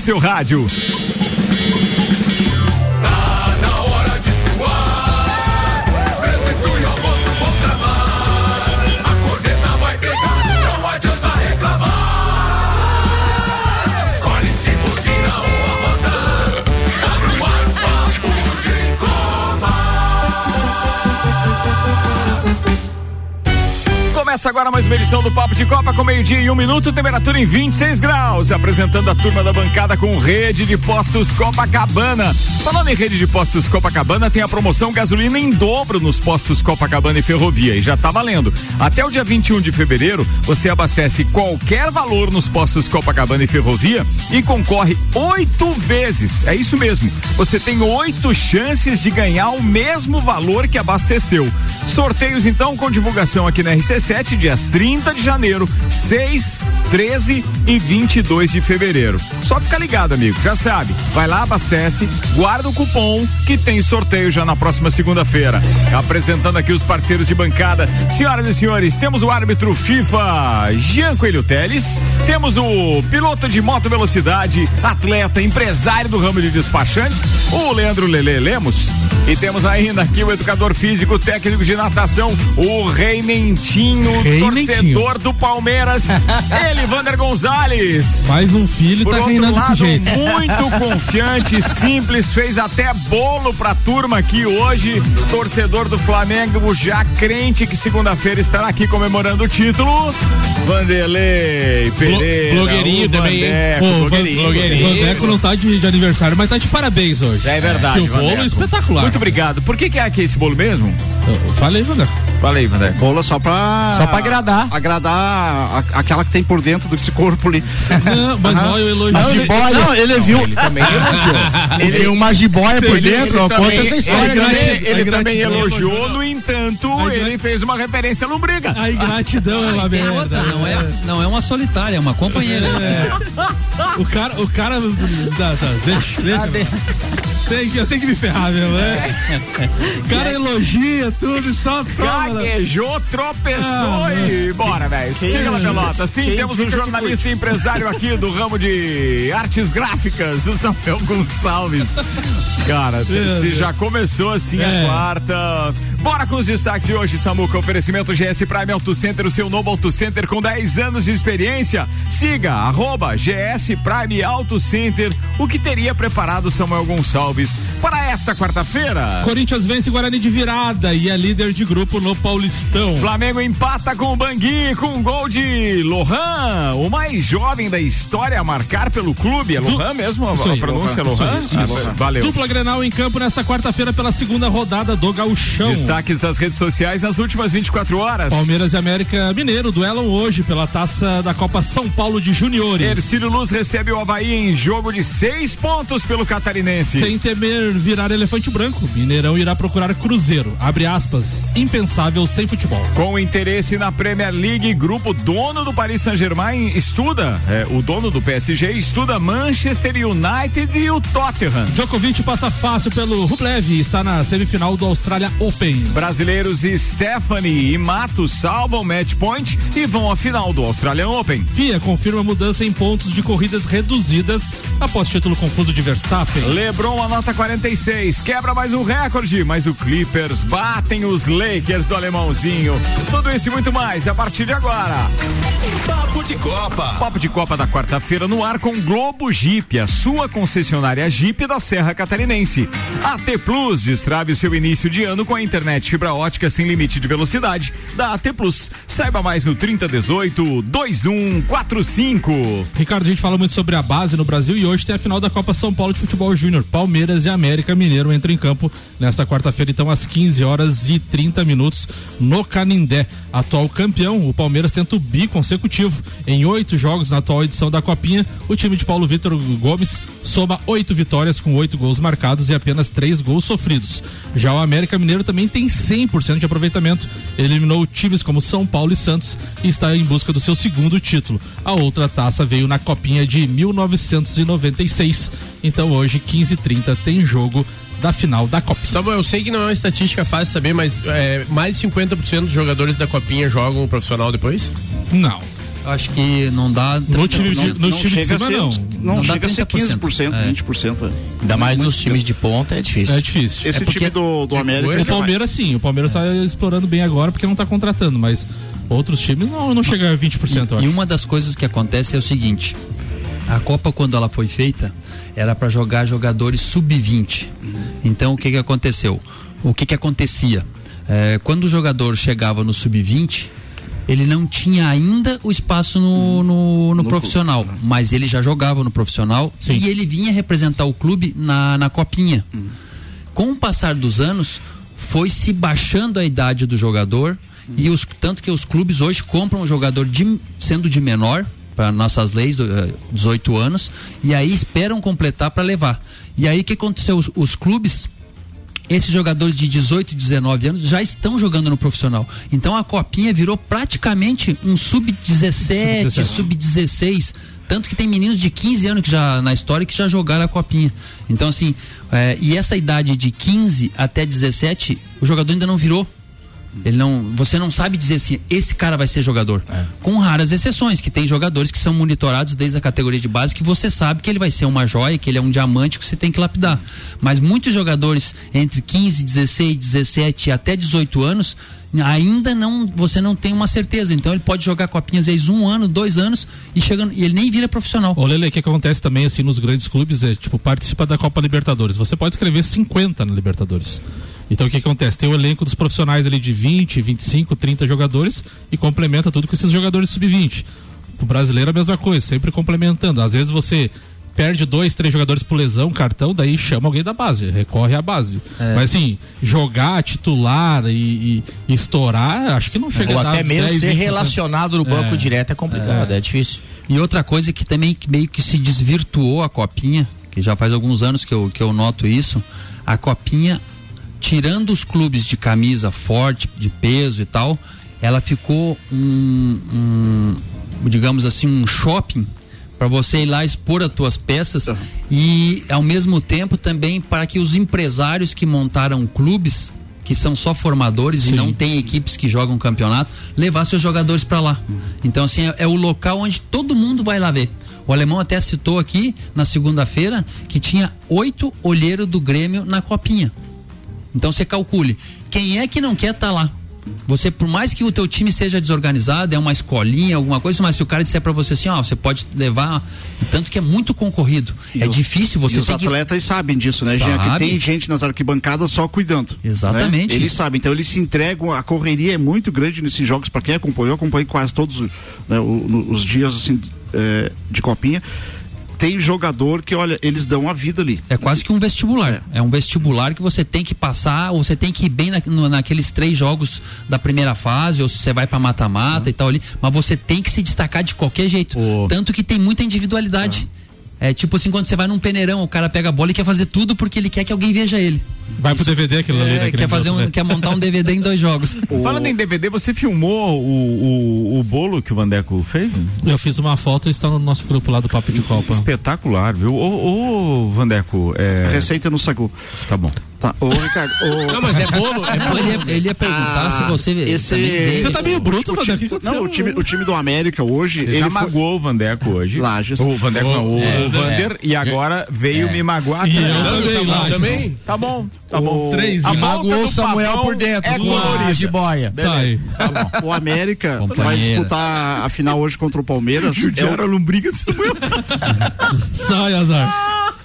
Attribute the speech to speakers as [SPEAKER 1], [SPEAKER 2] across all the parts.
[SPEAKER 1] seu rádio. Começa agora mais uma edição do Papo de Copa com meio-dia e um minuto, temperatura em 26 graus. Apresentando a turma da bancada com rede de postos Copacabana. Falando em rede de postos Copacabana, tem a promoção gasolina em dobro nos postos Copacabana e Ferrovia. E já tá valendo. Até o dia 21 de fevereiro, você abastece qualquer valor nos postos Copacabana e Ferrovia e concorre oito vezes. É isso mesmo. Você tem oito chances de ganhar o mesmo valor que abasteceu. Sorteios então com divulgação aqui na RC7 7 dias 30 de janeiro, 6, 13 e 22 de fevereiro. Só fica ligado, amigo, já sabe. Vai lá, abastece, guarda o cupom que tem sorteio já na próxima segunda-feira. Apresentando aqui os parceiros de bancada. Senhoras e senhores, temos o árbitro FIFA Jean Coelho Teles, temos o piloto de moto velocidade, atleta, empresário do ramo de despachantes, o Leandro Lele Lemos, e temos ainda aqui o educador físico, técnico de natação, o Rei Mentinho Rei torcedor do Palmeiras, ele, Vander Gonzalez.
[SPEAKER 2] Mais um filho
[SPEAKER 1] Por
[SPEAKER 2] tá reinando desse jeito.
[SPEAKER 1] Muito confiante, simples, fez até bolo pra turma aqui hoje. Torcedor do Flamengo, já crente que segunda-feira estará aqui comemorando o título. Vanderlei Pereira.
[SPEAKER 2] Blogueirinho também, hein? Pô, blogueirinho. blogueirinho. Vandeco não tá de, de, aniversário, mas tá de parabéns hoje.
[SPEAKER 1] É verdade.
[SPEAKER 2] Que o bolo é espetacular.
[SPEAKER 1] Muito obrigado. Por que, que é aqui esse bolo mesmo?
[SPEAKER 2] Eu falei, Vandeco.
[SPEAKER 1] Falei, Vandeco.
[SPEAKER 3] Bolo só pra.
[SPEAKER 2] Só pra agradar.
[SPEAKER 3] Agradar a, aquela que tem por dentro desse corpo ali.
[SPEAKER 2] Não, mas uhum. olha o elogio. Não,
[SPEAKER 3] ele, não, ele não, viu. Ele também elogiou. ele tem uma jiboia por dentro, ele, ó, conta essa história.
[SPEAKER 1] Ele, também, ele também elogiou, no entanto, ele fez uma referência à lombriga.
[SPEAKER 2] A ingratidão é uma merda.
[SPEAKER 4] Outra, não, é, não é uma solitária, é uma companheira. É.
[SPEAKER 2] O cara, o cara. Tá, tá, deixa, deixa. Tem que, eu tenho que me ferrar mesmo, né? O cara elogia tudo, só
[SPEAKER 1] toma. Gaguejou, tropeçou ah, e bora, velho. Siga na pelota. Sim, temos um jornalista e empresário aqui do ramo de artes gráficas, o Samuel Gonçalves. Cara, se já começou assim é. a quarta. Bora com os destaques de hoje, Samuca. Oferecimento GS Prime Auto Center, o seu novo Auto Center com 10 anos de experiência. Siga, arroba GS Prime Auto Center, o que teria preparado Samuel Gonçalves para esta quarta-feira.
[SPEAKER 2] Corinthians vence Guarani de virada e é líder de grupo no Paulistão.
[SPEAKER 1] Flamengo empata com o Bangui com um gol de Lohan, o mais jovem da história a marcar pelo clube. É Lohan mesmo? A, a pronúncia é Lohan? Isso, isso. Ah, valeu.
[SPEAKER 2] Dupla Grenal em campo nesta quarta-feira pela segunda rodada do Gauchão.
[SPEAKER 1] Destaques das redes sociais nas últimas 24 horas.
[SPEAKER 2] Palmeiras e América Mineiro duelam hoje pela taça da Copa São Paulo de Juniores.
[SPEAKER 1] Ercílio Luz recebe o Havaí em jogo de seis pontos pelo catarinense.
[SPEAKER 2] Sem temer virar elefante branco, Mineirão irá procurar Cruzeiro. Abre aspas, impensável sem futebol.
[SPEAKER 1] Com interesse na Premier League, grupo dono do Paris Saint-Germain estuda, é, o dono do PSG estuda Manchester United e o Tottenham.
[SPEAKER 2] Djokovic passa fácil pelo Rublev e está na semifinal do Australia Open.
[SPEAKER 1] Brasileiros Stephanie e Matos salvam match point e vão à final do Australian Open.
[SPEAKER 2] FIA confirma mudança em pontos de corridas reduzidas após título confuso de Verstappen.
[SPEAKER 1] LeBron anota 46, quebra mais um recorde, mas o Clippers batem os Lakers do alemãozinho. Tudo isso e muito mais a partir de agora. Papo de Copa. Papo de Copa da quarta-feira no ar com Globo Jeep, a sua concessionária Jeep da Serra Catarinense. AT Plus destrave o seu início de ano com a internet internet fibra ótica sem limite de velocidade da AT Plus. Saiba mais no 3018 2145.
[SPEAKER 2] Ricardo, a gente fala muito sobre a base no Brasil e hoje tem a final da Copa São Paulo de Futebol Júnior. Palmeiras e América Mineiro entram em campo nesta quarta-feira, então, às 15 horas e 30 minutos no Canindé. Atual campeão, o Palmeiras tenta o bi consecutivo. Em oito jogos na atual edição da Copinha, o time de Paulo Vitor Gomes soma oito vitórias com oito gols marcados e apenas três gols sofridos. Já o América Mineiro também tem 100% de aproveitamento. eliminou times como São Paulo e Santos e está em busca do seu segundo título. A outra taça veio na Copinha de 1996. Então hoje, 15h30, tem jogo da final da Copa.
[SPEAKER 3] Samuel, eu sei que não é uma estatística fácil saber, mas é, mais de 50% dos jogadores da Copinha jogam profissional depois?
[SPEAKER 2] Não.
[SPEAKER 4] Acho que não dá.
[SPEAKER 2] No time,
[SPEAKER 5] Não,
[SPEAKER 2] no
[SPEAKER 5] não
[SPEAKER 2] time de
[SPEAKER 5] chega a
[SPEAKER 2] cima, não.
[SPEAKER 5] não, chega a ser
[SPEAKER 4] 30%,
[SPEAKER 5] 15%,
[SPEAKER 4] é.
[SPEAKER 5] 20%.
[SPEAKER 6] Ainda mais nos times de ponta é difícil.
[SPEAKER 2] É difícil.
[SPEAKER 5] Esse
[SPEAKER 4] É porque-
[SPEAKER 5] time do, do América.
[SPEAKER 2] O Palmeiras sim, o Palmeiras está explorando bem agora porque não está contratando, mas outros times não, não chega a 20%, eu
[SPEAKER 4] E
[SPEAKER 2] acho.
[SPEAKER 4] uma das coisas que acontece é o seguinte: a Copa, quando ela foi feita, era para jogar jogadores sub-20. Então, o que, que aconteceu? O que, que acontecia? É, quando o jogador chegava no sub-20, ele não tinha ainda o espaço no, no, no profissional, mas ele já jogava no profissional e ele vinha representar o clube na, na copinha. Com o passar dos anos, foi se baixando a idade do jogador e os, tanto que os clubes hoje compram o jogador de, sendo de menor para nossas leis, do, eh, 18 anos, e aí esperam completar para levar. E aí o que aconteceu? Os, os clubes esses jogadores de 18 e 19 anos já estão jogando no profissional. Então a copinha virou praticamente um sub-17,
[SPEAKER 2] Sub-17.
[SPEAKER 4] sub-16. Tanto que tem meninos de 15 anos que já na história que já jogaram a copinha. Então, assim, é, e essa idade de 15 até 17, o jogador ainda não virou. Ele não, você não sabe dizer assim, esse cara vai ser jogador. Com raras exceções, que tem jogadores que são monitorados desde a categoria de base que você sabe que ele vai ser uma joia, que ele é um diamante que você tem que lapidar. Mas muitos jogadores entre 15, 16, 17 e até 18 anos ainda não, você não tem uma certeza. Então ele pode jogar copinhas às vezes um ano, dois anos e chegando e ele nem vira profissional.
[SPEAKER 2] Ô Lele, o que acontece também assim nos grandes clubes é, tipo, participa da Copa Libertadores. Você pode escrever 50 na Libertadores. Então o que acontece? Tem o elenco dos profissionais ali de 20, 25, 30 jogadores e complementa tudo com esses jogadores sub-20. O brasileiro a mesma coisa, sempre complementando. Às vezes você perde dois, três jogadores por lesão, cartão, daí chama alguém da base, recorre à base. Mas assim, jogar, titular e, e estourar, acho que não chega
[SPEAKER 6] Ou
[SPEAKER 2] a dar
[SPEAKER 6] até mesmo
[SPEAKER 2] 10,
[SPEAKER 6] ser
[SPEAKER 2] 20%.
[SPEAKER 6] relacionado no banco
[SPEAKER 2] É.
[SPEAKER 6] direto é complicado, é, difícil.
[SPEAKER 4] E outra coisa que também meio que se desvirtuou a copinha, que já faz alguns anos que eu, que eu noto isso, a copinha, tirando os clubes de camisa forte, de peso e tal, ela ficou um, um digamos assim, um shopping para você ir lá expor as tuas peças e ao mesmo tempo também para que os empresários que montaram clubes que são só formadores e não tem equipes que jogam campeonato, levar seus jogadores para lá. Então, assim, é, é o local onde todo mundo vai lá ver. O alemão até citou aqui na segunda-feira que tinha oito olheiros do Grêmio na copinha. Então você calcule, quem é que não quer estar lá? Você, por mais que o teu time seja desorganizado, é uma escolinha, alguma coisa, mas se o cara disser para você assim, ó, você pode levar, tanto que é muito concorrido. é
[SPEAKER 5] os-
[SPEAKER 4] difícil, você
[SPEAKER 5] e os
[SPEAKER 4] tem que
[SPEAKER 5] atletas sabem disso, né, Jean? Que
[SPEAKER 4] Sabe.
[SPEAKER 5] tem gente nas arquibancadas só cuidando.
[SPEAKER 4] Exatamente.
[SPEAKER 5] né? Eles sabem, então eles se entregam, a correria é muito grande nesses jogos, para quem acompanhou, eu acompanhei quase todos né, os dias assim, é, de copinha. Tem jogador que, olha, eles dão a vida ali.
[SPEAKER 4] É quase que um vestibular. É. um vestibular que você tem que passar, ou você tem que ir bem na- no- naqueles três jogos da primeira fase, ou se você vai pra mata-mata e tal ali. Mas você tem que se destacar de qualquer jeito.
[SPEAKER 1] O-
[SPEAKER 4] Tanto que tem muita individualidade. É tipo assim, quando você vai num peneirão, o cara pega a bola e quer fazer tudo porque ele quer que alguém veja ele.
[SPEAKER 2] Vai pro DVD aquilo ali,
[SPEAKER 4] É,
[SPEAKER 2] né? que
[SPEAKER 4] quer, fazer
[SPEAKER 2] outro,
[SPEAKER 4] um,
[SPEAKER 2] né?
[SPEAKER 4] quer montar um DVD em dois jogos.
[SPEAKER 1] Falando em DVD, você filmou o, o, o bolo que o Vandeco fez?
[SPEAKER 2] Eu fiz uma foto e está no nosso grupo lá do Papo de Copa.
[SPEAKER 1] Espetacular, viu? Ô, ô, Vandeco, é.
[SPEAKER 5] Receita no sagu.
[SPEAKER 1] Tá bom.
[SPEAKER 5] Tá. Ô, Ricardo. ô-
[SPEAKER 6] Não, mas é bolo. É
[SPEAKER 4] Pô, ele, ia, ele ia perguntar
[SPEAKER 5] Ah,
[SPEAKER 4] se você.
[SPEAKER 5] esse-
[SPEAKER 2] Você tá
[SPEAKER 4] isso.
[SPEAKER 2] meio bruto, Vandeco. O aconteceu?
[SPEAKER 5] Não, o time, o time do América hoje.
[SPEAKER 1] Você
[SPEAKER 5] ele
[SPEAKER 1] já
[SPEAKER 5] foi-
[SPEAKER 1] magoou o Vandeco hoje.
[SPEAKER 5] Lages.
[SPEAKER 1] O Vandeco não, o,
[SPEAKER 2] É,
[SPEAKER 1] o Vander, e agora veio me magoar
[SPEAKER 2] E
[SPEAKER 1] também.
[SPEAKER 2] eu também,
[SPEAKER 1] Tá bom? Tá bom.
[SPEAKER 2] Três,
[SPEAKER 1] A volta
[SPEAKER 6] Magoou
[SPEAKER 1] do
[SPEAKER 6] o Samuel por dentro
[SPEAKER 1] é
[SPEAKER 6] com a
[SPEAKER 1] colorida.
[SPEAKER 6] jiboia.
[SPEAKER 2] Sai.
[SPEAKER 5] Tá bom. O América vai disputar a final hoje contra o Palmeiras. É o-
[SPEAKER 1] Judiaram a lombriga.
[SPEAKER 2] Sai, azar.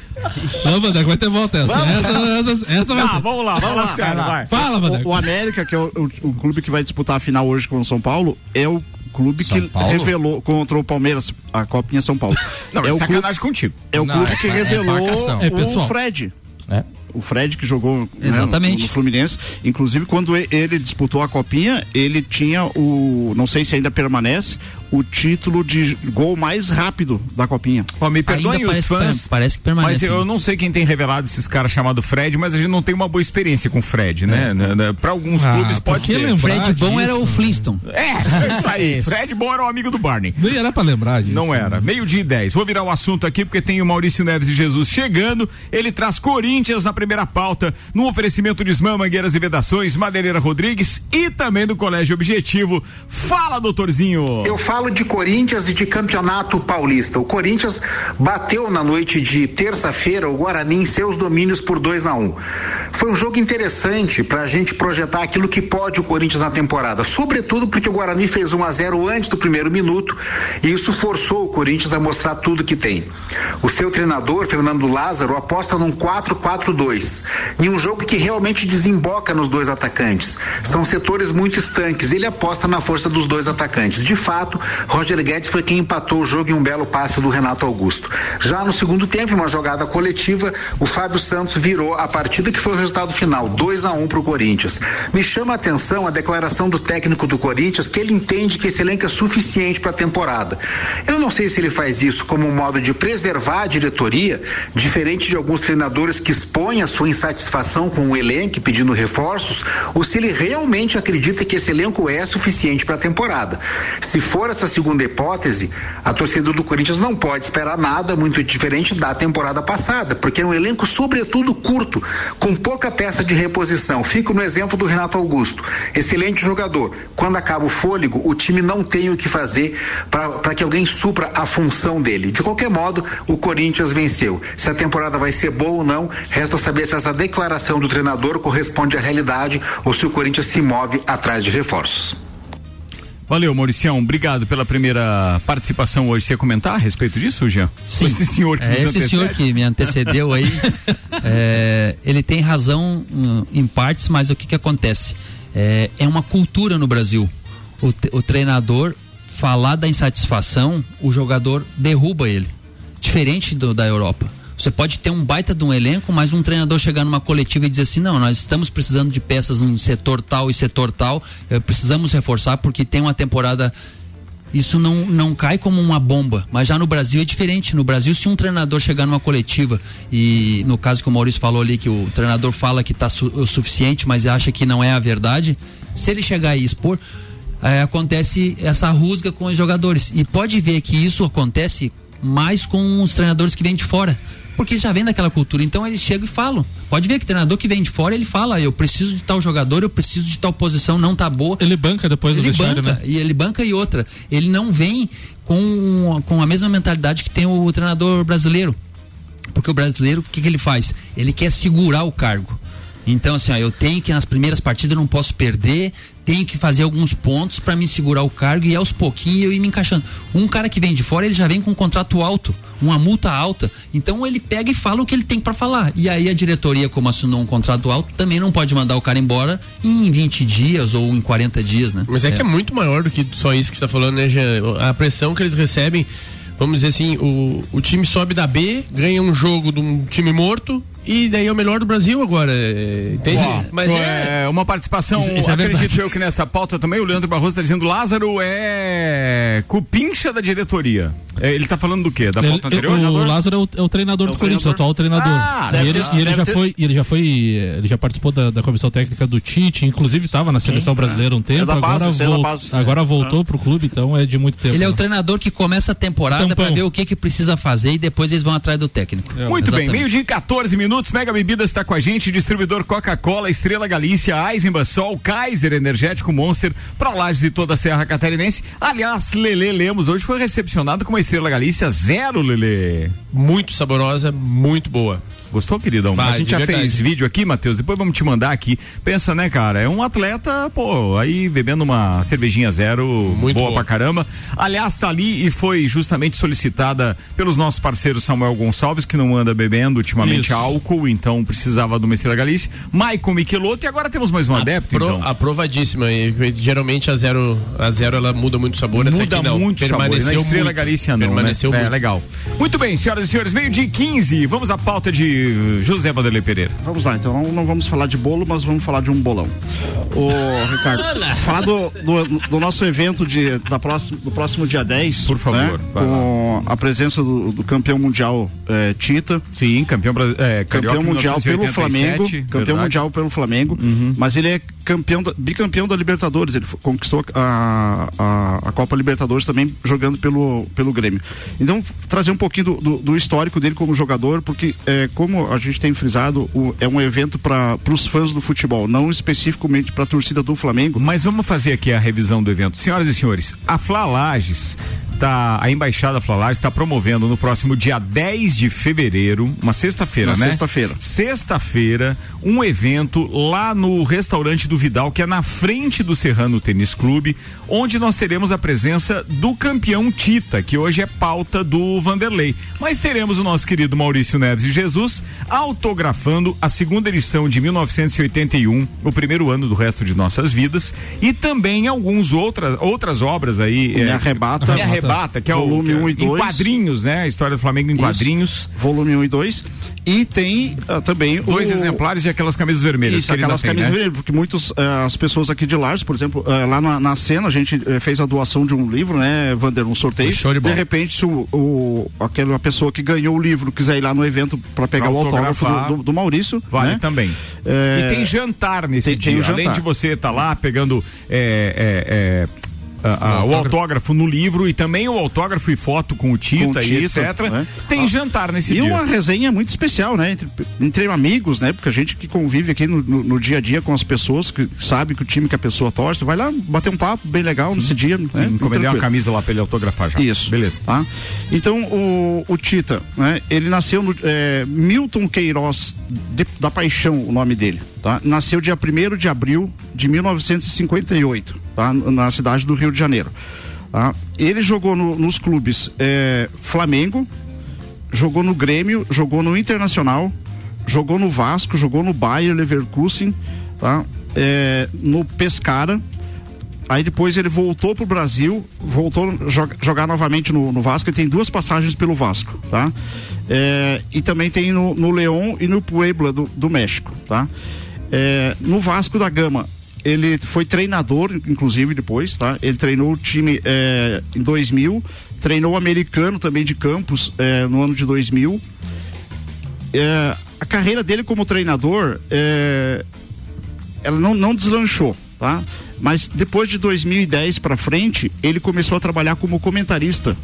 [SPEAKER 2] Não, Vandeco, vai ter volta essa. Essa, essa, essa vai
[SPEAKER 1] Tá,
[SPEAKER 2] ter.
[SPEAKER 1] vamos lá, vamos lá, Ciara, vai.
[SPEAKER 2] Fala,
[SPEAKER 5] o,
[SPEAKER 2] Vandeco.
[SPEAKER 5] o América, que é o, o- o clube que vai disputar a final hoje com o São Paulo, é o clube
[SPEAKER 6] São
[SPEAKER 5] que
[SPEAKER 6] Paulo?
[SPEAKER 5] revelou contra o Palmeiras, a Copinha São Paulo.
[SPEAKER 1] Não,
[SPEAKER 5] é,
[SPEAKER 1] é
[SPEAKER 5] o clube,
[SPEAKER 1] sacanagem contigo.
[SPEAKER 5] é o
[SPEAKER 6] Não,
[SPEAKER 5] clube
[SPEAKER 6] é-
[SPEAKER 5] que
[SPEAKER 6] é
[SPEAKER 5] revelou.
[SPEAKER 2] É pessoal.
[SPEAKER 5] o Fred.
[SPEAKER 6] É.
[SPEAKER 5] O Fred que jogou né,
[SPEAKER 4] Exatamente.
[SPEAKER 5] no, no Fluminense. Inclusive, quando ele disputou a copinha, ele tinha o. Não sei se ainda permanece, o título de gol mais rápido da copinha.
[SPEAKER 1] Ó, me perdoem
[SPEAKER 4] Ainda
[SPEAKER 1] os fãs.
[SPEAKER 4] parece que
[SPEAKER 1] Mas
[SPEAKER 4] permanece.
[SPEAKER 1] eu não sei quem tem revelado esses caras chamados Fred, mas a gente não tem uma boa experiência com o Fred, né? né? Pra alguns
[SPEAKER 2] Ah,
[SPEAKER 1] clubes pode ser.
[SPEAKER 2] lembrar
[SPEAKER 4] Fred Bom era o
[SPEAKER 2] disso?
[SPEAKER 4] Flintstone.
[SPEAKER 1] É, é isso aí. Fred bom era o amigo do Barney.
[SPEAKER 2] Nem era pra lembrar disso.
[SPEAKER 1] Não era. Meio-dia e 10. Vou virar o assunto aqui porque tem o Maurício Neves de Jesus chegando. Ele traz Corinthians na primeira pauta, no oferecimento de Ismã, Mangueiras e Vedações, Madeireira Rodrigues e também do Colégio Objetivo. Fala, doutorzinho.
[SPEAKER 7] Eu falo Duelo de Corinthians e de Campeonato Paulista. O Corinthians bateu na noite de terça-feira o Guarani em seus domínios por 2 a 1 um. Foi um jogo interessante para a gente projetar aquilo que pode o Corinthians na temporada, sobretudo porque o Guarani fez 1 a 0 antes do primeiro minuto e isso forçou o Corinthians a mostrar tudo que tem. O seu treinador, Fernando Lázaro, aposta num 4-4-2, em um jogo que realmente desemboca nos dois atacantes. São setores muito estanques. Ele aposta na força dos dois atacantes. De fato, Roger Guedes foi quem empatou o jogo em um belo passe do Renato Augusto. Já no segundo tempo, em uma jogada coletiva, o Fábio Santos virou a partida que foi o resultado final, 2 a 1 um para o Corinthians. Me chama a atenção a declaração do técnico do Corinthians que ele entende que esse elenco é suficiente para a temporada. Eu não sei se ele faz isso como um modo de preservar a diretoria, diferente de alguns treinadores que expõem a sua insatisfação com o elenco pedindo reforços, ou se ele realmente acredita que esse elenco é suficiente para a temporada. Se for essa segunda hipótese, a torcida do Corinthians não pode esperar nada muito diferente da temporada passada, porque é um elenco sobretudo curto, com pouca peça de reposição. Fico no exemplo do Renato Augusto, excelente jogador. Quando acaba o fôlego, o time não tem o que fazer para que alguém supra a função dele. De qualquer modo, o Corinthians venceu. Se a temporada vai ser boa ou não, resta saber se essa declaração do treinador corresponde à realidade ou se o Corinthians se move atrás de reforços.
[SPEAKER 1] Valeu, Mauricião. Obrigado pela primeira participação hoje. Você ia comentar a respeito disso, Jean?
[SPEAKER 4] Sim.
[SPEAKER 1] Esse senhor que
[SPEAKER 4] é, esse
[SPEAKER 1] antecede?
[SPEAKER 4] senhor que me antecedeu aí, é, ele tem razão hum, em partes, mas o que que acontece? É, é uma cultura no Brasil. O, o treinador falar da insatisfação, o jogador derruba ele. Diferente do, da Europa. Você pode ter um baita de um elenco, mas um treinador chegar numa coletiva e dizer assim: não, nós estamos precisando de peças no setor tal e setor tal, eh, precisamos reforçar porque tem uma temporada isso não, não cai como uma bomba, mas já no Brasil é diferente. No Brasil, se um treinador chegar numa coletiva e no caso que o Maurício falou ali, que o treinador fala que está su o suficiente, mas acha que não é a verdade, se ele chegar e expor, eh, acontece essa rusga com os jogadores. E pode ver que isso acontece mais com os treinadores que vêm de fora. Porque já vem daquela cultura, então eles chegam e falam. Pode ver que treinador que vem de fora, ele fala, eu preciso de tal jogador, eu preciso de tal posição, não tá boa.
[SPEAKER 2] Ele banca depois do
[SPEAKER 4] Ele
[SPEAKER 2] vestiário,
[SPEAKER 4] banca,
[SPEAKER 2] né?
[SPEAKER 4] e ele banca e outra. Ele não vem com, com a mesma mentalidade que tem o treinador brasileiro. Porque o brasileiro, o que, que ele faz? Ele quer segurar o cargo. Então, assim, ó, eu tenho que nas primeiras partidas eu não posso perder, tenho que fazer alguns pontos para me segurar o cargo e aos pouquinhos eu ir me encaixando. Um cara que vem de fora, ele já vem com um contrato alto, uma multa alta. Então ele pega e fala o que ele tem para falar. E aí a diretoria, como assinou um contrato alto, também não pode mandar o cara embora em 20 dias ou em 40 dias, né?
[SPEAKER 8] Mas é, que é muito maior do que só isso que você tá falando, né, Jean? A pressão que eles recebem, vamos dizer assim, o, o time sobe da B, ganha um jogo de um time morto e daí é o melhor do Brasil agora. é, Entende? Mas é.
[SPEAKER 1] É, uma participação,
[SPEAKER 2] Isso- isso é
[SPEAKER 1] acredito
[SPEAKER 2] verdade.
[SPEAKER 1] eu que nessa pauta também, o Leandro Barroso está dizendo, Lázaro é cupincha da diretoria. É, ele está falando do quê? Da
[SPEAKER 2] Ele-
[SPEAKER 1] pauta anterior?
[SPEAKER 2] o
[SPEAKER 1] jogador?
[SPEAKER 2] Lázaro é o, é o treinador
[SPEAKER 5] É o
[SPEAKER 2] do Corinthians, o atual treinador.
[SPEAKER 1] Ah,
[SPEAKER 2] e ele,
[SPEAKER 5] ter-
[SPEAKER 2] e ele já
[SPEAKER 5] ter-
[SPEAKER 2] foi, e ele já foi, ele já participou da, da comissão técnica do Tite, inclusive estava na seleção brasileira um tempo,
[SPEAKER 5] da base,
[SPEAKER 2] agora,
[SPEAKER 5] é
[SPEAKER 2] vol-
[SPEAKER 5] base.
[SPEAKER 2] agora
[SPEAKER 5] É.
[SPEAKER 2] voltou pro clube, então é de muito tempo.
[SPEAKER 4] Ele é o
[SPEAKER 2] né?
[SPEAKER 4] treinador que começa a temporada
[SPEAKER 2] Tampão.
[SPEAKER 4] para ver o que que precisa fazer e depois eles vão atrás do técnico.
[SPEAKER 2] É,
[SPEAKER 1] Muito bem,
[SPEAKER 4] Exatamente.
[SPEAKER 1] meio-dia e 14 minutos, Mega Bebidas está com a gente, distribuidor Coca-Cola, Estrela Galícia, Eisenbach, Sol, Kaiser, Energético Monster, para Lages e toda a Serra Catarinense. Aliás, Lele Lemos hoje foi recepcionado com uma Estrela Galícia zero, Lele.
[SPEAKER 8] Muito saborosa, muito boa.
[SPEAKER 1] Gostou, queridão?
[SPEAKER 8] Vai,
[SPEAKER 1] a gente já
[SPEAKER 8] verdade.
[SPEAKER 1] fez vídeo aqui, Matheus, depois vamos te mandar aqui. Pensa, né, cara? É um atleta, pô, aí bebendo uma cervejinha zero,
[SPEAKER 8] Muito
[SPEAKER 1] boa
[SPEAKER 8] boa.
[SPEAKER 1] pra caramba. Aliás, tá ali e foi justamente solicitada pelos nossos parceiros Samuel Gonçalves, que não anda bebendo ultimamente
[SPEAKER 2] Isso.
[SPEAKER 1] álcool, então precisava de uma Estrela Galícia. Maicon Michelotto e agora temos mais um adepto, então.
[SPEAKER 8] Aprovadíssima. E, geralmente a zero, a zero ela muda muito o sabor. essa
[SPEAKER 1] Muda
[SPEAKER 8] aqui não.
[SPEAKER 1] muito o sabor. Na
[SPEAKER 8] Permaneceu
[SPEAKER 1] Estrela
[SPEAKER 8] muito.
[SPEAKER 1] Galícia não,
[SPEAKER 8] Permaneceu
[SPEAKER 1] né? É,
[SPEAKER 8] muito.
[SPEAKER 1] legal. Muito bem, senhoras e senhores, meio dia e 15, vamos à pauta de José Vanderlei Pereira.
[SPEAKER 5] Vamos lá, então não, vamos falar de bolo, mas vamos falar de um bolão. Ô, Ricardo, falar do, do, do nosso evento de, da próximo, do próximo dia 10.
[SPEAKER 1] Por favor,
[SPEAKER 5] né, com a presença do, do campeão mundial eh, Tita.
[SPEAKER 1] Sim, campeão, é,
[SPEAKER 5] Campeão mundial pelo
[SPEAKER 1] 1987,
[SPEAKER 5] Flamengo. Campeão
[SPEAKER 1] verdade. Uhum.
[SPEAKER 5] mundial pelo Flamengo. Mas ele é campeão da- bicampeão da Libertadores. Ele conquistou a, a, a Copa Libertadores também jogando pelo, pelo Grêmio. Então, trazer um pouquinho do, do- do histórico dele como jogador, porque é, como como a gente tem frisado, o- é um evento para os fãs do futebol, não especificamente para a torcida do Flamengo.
[SPEAKER 1] Mas vamos fazer aqui a revisão do evento. Senhoras e senhores, a Fla Lages tá, a embaixada Fla Lages está promovendo no próximo dia 10 de fevereiro, uma sexta-feira, né?
[SPEAKER 5] sexta-feira.
[SPEAKER 1] Sexta-feira, um evento lá no restaurante do Vidal, que é na frente do Serrano Tênis Clube, onde nós teremos a presença do campeão Tita, que hoje é pauta do Vanderlei. Mas teremos o nosso querido Maurício Neves de Jesus autografando a segunda edição de 1981, o primeiro ano do resto de nossas vidas, e também alguns outras outras obras aí.
[SPEAKER 5] Me Arrebata.
[SPEAKER 1] Me Arrebata, que é o
[SPEAKER 5] Volume
[SPEAKER 1] que é
[SPEAKER 5] um e
[SPEAKER 1] em
[SPEAKER 5] dois.
[SPEAKER 1] quadrinhos, né? A história do Flamengo em
[SPEAKER 5] Isso.
[SPEAKER 1] quadrinhos.
[SPEAKER 5] Volume 1 e 2. E tem ah, também
[SPEAKER 1] Dois
[SPEAKER 5] o,
[SPEAKER 1] exemplares de aquelas camisas vermelhas.
[SPEAKER 5] Isso, aquelas
[SPEAKER 1] tem,
[SPEAKER 5] camisas
[SPEAKER 1] né?
[SPEAKER 5] vermelhas, porque muitos, eh, as pessoas aqui de Lages, por exemplo, eh, lá na, na cena a gente eh, fez a doação de um livro, né, Vander, um sorteio.
[SPEAKER 8] Foi show de bola.
[SPEAKER 5] repente, se o, o, aquela pessoa que ganhou o livro quiser ir lá no evento para pegar o autógrafo do, do, do Maurício,
[SPEAKER 1] Vale
[SPEAKER 5] né?
[SPEAKER 1] também.
[SPEAKER 5] É,
[SPEAKER 1] E tem jantar nesse
[SPEAKER 5] tem-
[SPEAKER 1] dia.
[SPEAKER 5] tem o
[SPEAKER 1] Além
[SPEAKER 5] jantar.
[SPEAKER 1] de você estar lá pegando é, é, a- a- o autógrafo no livro e também o autógrafo e foto com o Tita,
[SPEAKER 5] Com o
[SPEAKER 1] e
[SPEAKER 5] Tita,
[SPEAKER 1] etc.
[SPEAKER 5] né?
[SPEAKER 1] Tem
[SPEAKER 5] Ah,
[SPEAKER 1] jantar nesse
[SPEAKER 5] E
[SPEAKER 1] dia.
[SPEAKER 5] uma resenha muito especial, né? Entre, entre amigos, né? Porque a gente que convive aqui no, no- no dia a dia com as pessoas, que sabe que o time que a pessoa torce, vai lá bater um papo bem legal nesse dia. né?
[SPEAKER 1] Sim, encomendei uma camisa lá pra ele autografar já.
[SPEAKER 5] Isso.
[SPEAKER 1] Beleza.
[SPEAKER 5] Tá? Então, o, o Tita, né? Ele nasceu no. é, Milton Queiroz de- da Paixão, o nome dele. Tá? Nasceu dia 1 de abril de 1958, tá? Na cidade do Rio de Janeiro. Tá? Ele jogou no- nos clubes é, Flamengo, jogou no Grêmio, jogou no Internacional, jogou no Vasco, jogou no Bayer Leverkusen, tá? É, no Pescara. Aí depois ele voltou pro Brasil, voltou a joga- jogar novamente no, no Vasco. Ele tem duas passagens pelo Vasco, tá? É, e também tem no, no León e no Puebla do, do México, tá? É, no Vasco da Gama, ele foi treinador, inclusive depois, tá? Ele treinou o time é, em 2000, treinou o americano também de Campos é, no ano de 2000. É, a carreira dele como treinador, é, ela não, não deslanchou, tá? Mas depois de 2010 para frente, ele começou a trabalhar como comentarista.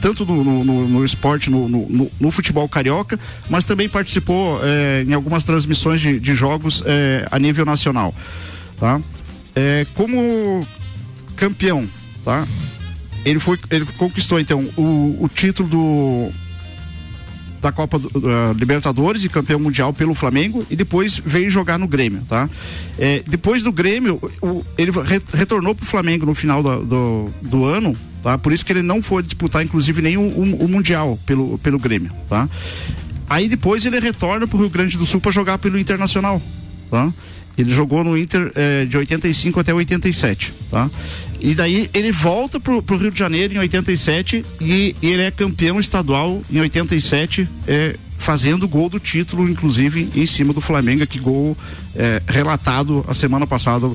[SPEAKER 5] Tanto no, no- no- esporte, no, no- futebol carioca, mas também participou é, em algumas transmissões de, de jogos é, a nível nacional. Tá? É, como campeão, tá? Ele foi, ele conquistou então o, o título do da Copa do, da Libertadores e campeão mundial pelo Flamengo e depois veio jogar no Grêmio, tá? É, depois do Grêmio, o- ele re- retornou pro Flamengo no final da- do, do ano, tá? Por isso que ele não foi disputar, inclusive, nem o, o- o Mundial pelo, pelo Grêmio, tá? Aí depois ele retorna pro Rio Grande do Sul para jogar pelo Internacional, tá? Ele jogou no Inter eh, de 85 até 87, tá? E daí ele volta pro, pro Rio de Janeiro em 87 e ele é campeão estadual em 87, eh, fazendo gol do título, inclusive em cima do Flamengo, que gol eh, relatado a semana passada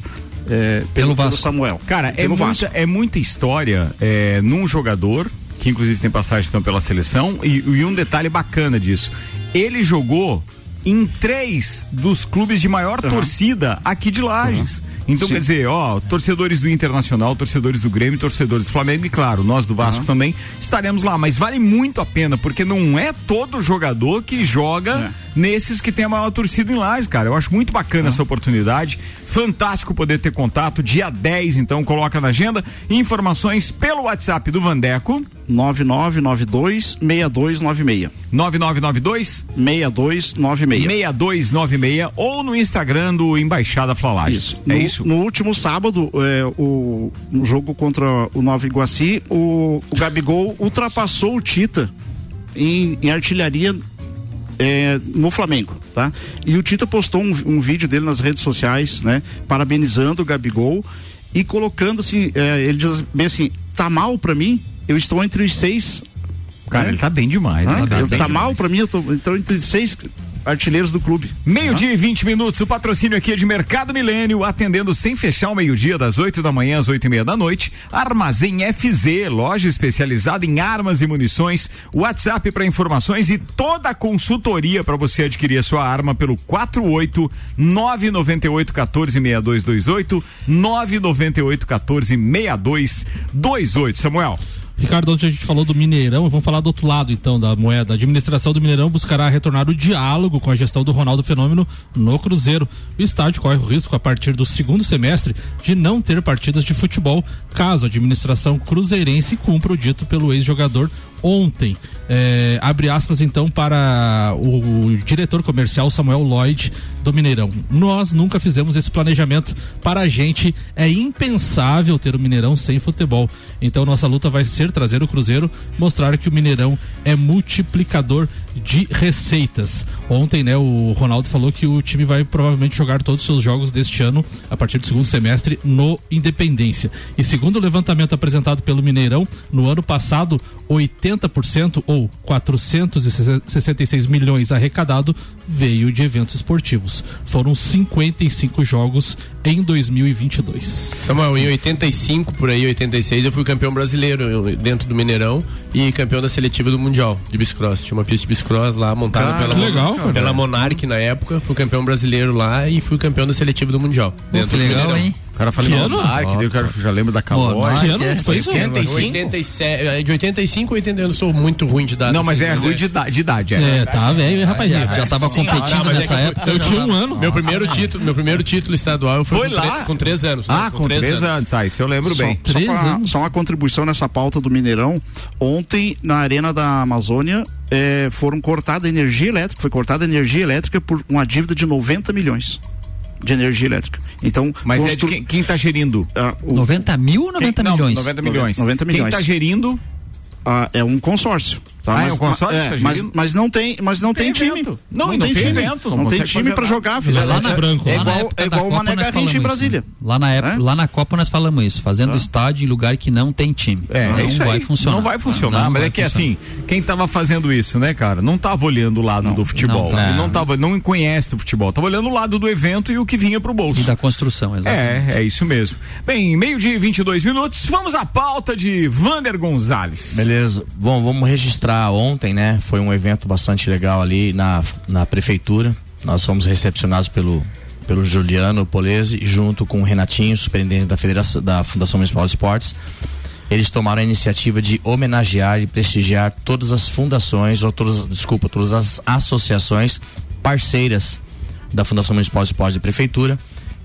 [SPEAKER 5] eh, pelo,
[SPEAKER 4] Pelo Vasco.
[SPEAKER 5] Samuel.
[SPEAKER 1] Cara, é muita, é muita história é, num jogador, que inclusive tem passagem então pela seleção, e, e um detalhe bacana disso. Ele jogou em três dos clubes de maior torcida aqui de Lages. Então,
[SPEAKER 5] Sim.
[SPEAKER 1] quer dizer, ó, torcedores do Internacional, torcedores do Grêmio, torcedores do Flamengo e, claro, nós do Vasco também estaremos lá. Mas vale muito a pena, porque não é todo jogador que joga nesses que tem a maior torcida em Lages, cara. Eu acho muito bacana essa oportunidade. Fantástico poder ter contato. Dia 10, então, coloca na agenda. Informações pelo WhatsApp do Vandeco,
[SPEAKER 5] 9992 6296.
[SPEAKER 1] 9992
[SPEAKER 5] 6296.
[SPEAKER 1] 6296 ou no Instagram do Embaixada Flalages.
[SPEAKER 5] Isso.
[SPEAKER 1] É
[SPEAKER 5] no,
[SPEAKER 1] isso?
[SPEAKER 5] No último sábado, é, o, no jogo contra o Nova Iguaci, o, o Gabigol ultrapassou o Tita em, em artilharia é, no Flamengo, tá? E o Tita postou um, um vídeo dele nas redes sociais, né? Parabenizando o Gabigol e colocando assim, é, ele diz bem assim, tá mal pra mim? Eu estou entre os seis.
[SPEAKER 1] Cara,
[SPEAKER 5] né?
[SPEAKER 1] ele tá bem demais,
[SPEAKER 5] Ah,
[SPEAKER 1] né? cara?
[SPEAKER 5] eu-
[SPEAKER 1] Bem
[SPEAKER 5] tá mal pra mim? Eu tô, então entre seis artilheiros do clube.
[SPEAKER 1] Meio-dia e 20 minutos, o patrocínio aqui é de Mercado Milênio, atendendo sem fechar o meio-dia, das 8 da manhã às 8 e meia da noite. Armazém FZ, loja especializada em armas e munições. WhatsApp para informações e toda a consultoria para você adquirir a sua arma pelo 48 998 14 6228 998 14 6228. Samuel.
[SPEAKER 2] Ricardo, ontem a gente falou do Mineirão, vamos falar do outro lado então da moeda. A administração do Mineirão buscará retornar o diálogo com a gestão do Ronaldo Fenômeno no Cruzeiro. O estádio corre o risco a partir do segundo semestre de não ter partidas de futebol, caso a administração cruzeirense cumpra o dito pelo ex-jogador ontem. É, abre aspas então para o diretor comercial Samuel Lloyd do Mineirão. Nós nunca fizemos esse planejamento. Para a gente é impensável ter o Mineirão sem futebol. Então nossa luta vai ser trazer o Cruzeiro, mostrar que o Mineirão é multiplicador de receitas. Ontem, né, o Ronaldo falou que o time vai provavelmente jogar todos os seus jogos deste ano a partir do segundo semestre no Independência. E segundo o levantamento apresentado pelo Mineirão, no ano passado, 80% ou 466 milhões arrecadado veio de eventos esportivos. Foram 55 jogos em 2022.
[SPEAKER 8] Samuel, em 85, por aí, 86, eu fui campeão brasileiro dentro do Mineirão e campeão da seletiva do Mundial de bicicross. Tinha uma pista de bicicross lá montada
[SPEAKER 2] Cara,
[SPEAKER 8] pela,
[SPEAKER 2] que legal, cara.
[SPEAKER 8] pela Monarch na época. Fui campeão brasileiro lá e fui campeão da seletiva do Mundial. dentro
[SPEAKER 4] que
[SPEAKER 8] do
[SPEAKER 4] legal,
[SPEAKER 8] Mineirão.
[SPEAKER 4] hein?
[SPEAKER 1] O cara fala
[SPEAKER 2] Que ano?
[SPEAKER 1] Monark, daí o cara já lembra da Calói.
[SPEAKER 2] Que ano
[SPEAKER 4] é,
[SPEAKER 2] foi isso?
[SPEAKER 8] 87, é, de 85 a 80 eu sou muito ruim de data.
[SPEAKER 1] Não, mas
[SPEAKER 8] assim,
[SPEAKER 1] é ruim de, idade- de idade, é.
[SPEAKER 2] É, tá velho, hein, rapaz.
[SPEAKER 4] Já, já tava
[SPEAKER 8] Sim,
[SPEAKER 4] competindo
[SPEAKER 8] não, mas é
[SPEAKER 4] nessa
[SPEAKER 8] eu-
[SPEAKER 4] época.
[SPEAKER 2] Eu tinha um ano.
[SPEAKER 8] Meu primeiro título, meu primeiro título estadual eu fui
[SPEAKER 1] Foi
[SPEAKER 8] com,
[SPEAKER 1] lá?
[SPEAKER 8] tre- com três anos. né?
[SPEAKER 1] Ah, com três anos, tá, isso eu lembro bem.
[SPEAKER 5] Só,
[SPEAKER 2] Três
[SPEAKER 5] pra-
[SPEAKER 2] anos.
[SPEAKER 5] só uma contribuição nessa pauta do Mineirão. Ontem, na Arena da Amazônia, eh, foram cortada energia elétrica, foi cortada energia elétrica por uma dívida de 90 milhões de energia elétrica. Então,
[SPEAKER 1] Mas é de
[SPEAKER 5] constru-
[SPEAKER 1] quem, quem tá gerindo?
[SPEAKER 5] ah, o-
[SPEAKER 4] 90 mil ou 90
[SPEAKER 1] Quem- não,
[SPEAKER 4] milhões?
[SPEAKER 1] 90 milhões.
[SPEAKER 5] 90
[SPEAKER 1] Quem
[SPEAKER 5] milhões.
[SPEAKER 1] tá gerindo?
[SPEAKER 5] ah, é um consórcio. Tá?
[SPEAKER 1] Ah, é um consórcio que tá
[SPEAKER 5] mas, mas não tem, mas não tem,
[SPEAKER 1] Tem
[SPEAKER 5] time.
[SPEAKER 1] evento. Não, e não tem
[SPEAKER 5] time.
[SPEAKER 1] evento, não
[SPEAKER 5] Não, tem time
[SPEAKER 1] fazer
[SPEAKER 5] pra
[SPEAKER 1] nada.
[SPEAKER 5] jogar.
[SPEAKER 2] Lá
[SPEAKER 5] fizeram-
[SPEAKER 2] na branco.
[SPEAKER 5] É
[SPEAKER 4] Lá
[SPEAKER 5] igual, é igual
[SPEAKER 4] nós
[SPEAKER 5] Garrincha em Brasília.
[SPEAKER 4] isso. Lá na, época,
[SPEAKER 5] É?
[SPEAKER 4] lá na Copa nós falamos isso, fazendo
[SPEAKER 5] Ah.
[SPEAKER 4] estádio em lugar que não tem time.
[SPEAKER 1] É,
[SPEAKER 4] não
[SPEAKER 1] é isso
[SPEAKER 4] vai
[SPEAKER 1] aí.
[SPEAKER 4] funcionar.
[SPEAKER 1] Não vai funcionar,
[SPEAKER 4] Não
[SPEAKER 1] mas
[SPEAKER 4] vai
[SPEAKER 1] é que
[SPEAKER 4] funcionar.
[SPEAKER 1] assim, quem tava fazendo isso, né, cara, não tava olhando o lado do futebol.
[SPEAKER 4] não tá.
[SPEAKER 1] Não tava, não conhece o futebol, tava olhando o lado do evento e o que vinha pro bolso.
[SPEAKER 4] E da construção, exatamente.
[SPEAKER 1] É, é isso mesmo. Bem, meio de 22 minutos, vamos à pauta de Vander Gonzalez.
[SPEAKER 6] Beleza. Bom, vamos registrar ontem, né? Foi um evento bastante legal ali na, na prefeitura. Nós fomos recepcionados pelo pelo Juliano Polese junto com o Renatinho, superintendente da Federação da Fundação Municipal de Esportes. Eles tomaram a iniciativa de homenagear e prestigiar todas as fundações ou todas, desculpa, todas as associações parceiras da Fundação Municipal de Esportes da Prefeitura,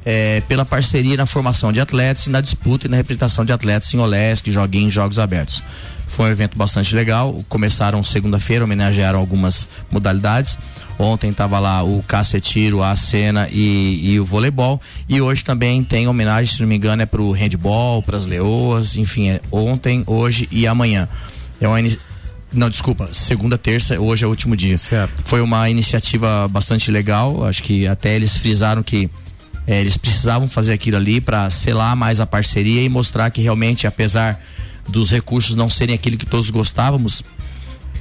[SPEAKER 6] eh, pela parceria na formação de atletas e na disputa e na representação de atletas em Olesc, joguinhos, jogos abertos. Foi um evento bastante legal. Começaram segunda-feira, homenagearam algumas modalidades. Ontem estava lá o cacetiro, a cena e, e o voleibol. E hoje também tem homenagem, se não me engano, é para o handball, para as leoas, enfim, é ontem, hoje e amanhã. É uma não, desculpa, segunda, terça, hoje é o último dia.
[SPEAKER 1] Certo.
[SPEAKER 6] Foi uma iniciativa bastante legal. Acho que até eles frisaram que eh, eles precisavam fazer aquilo ali para selar mais a parceria e mostrar que realmente, apesar dos recursos não serem aquilo que todos gostávamos,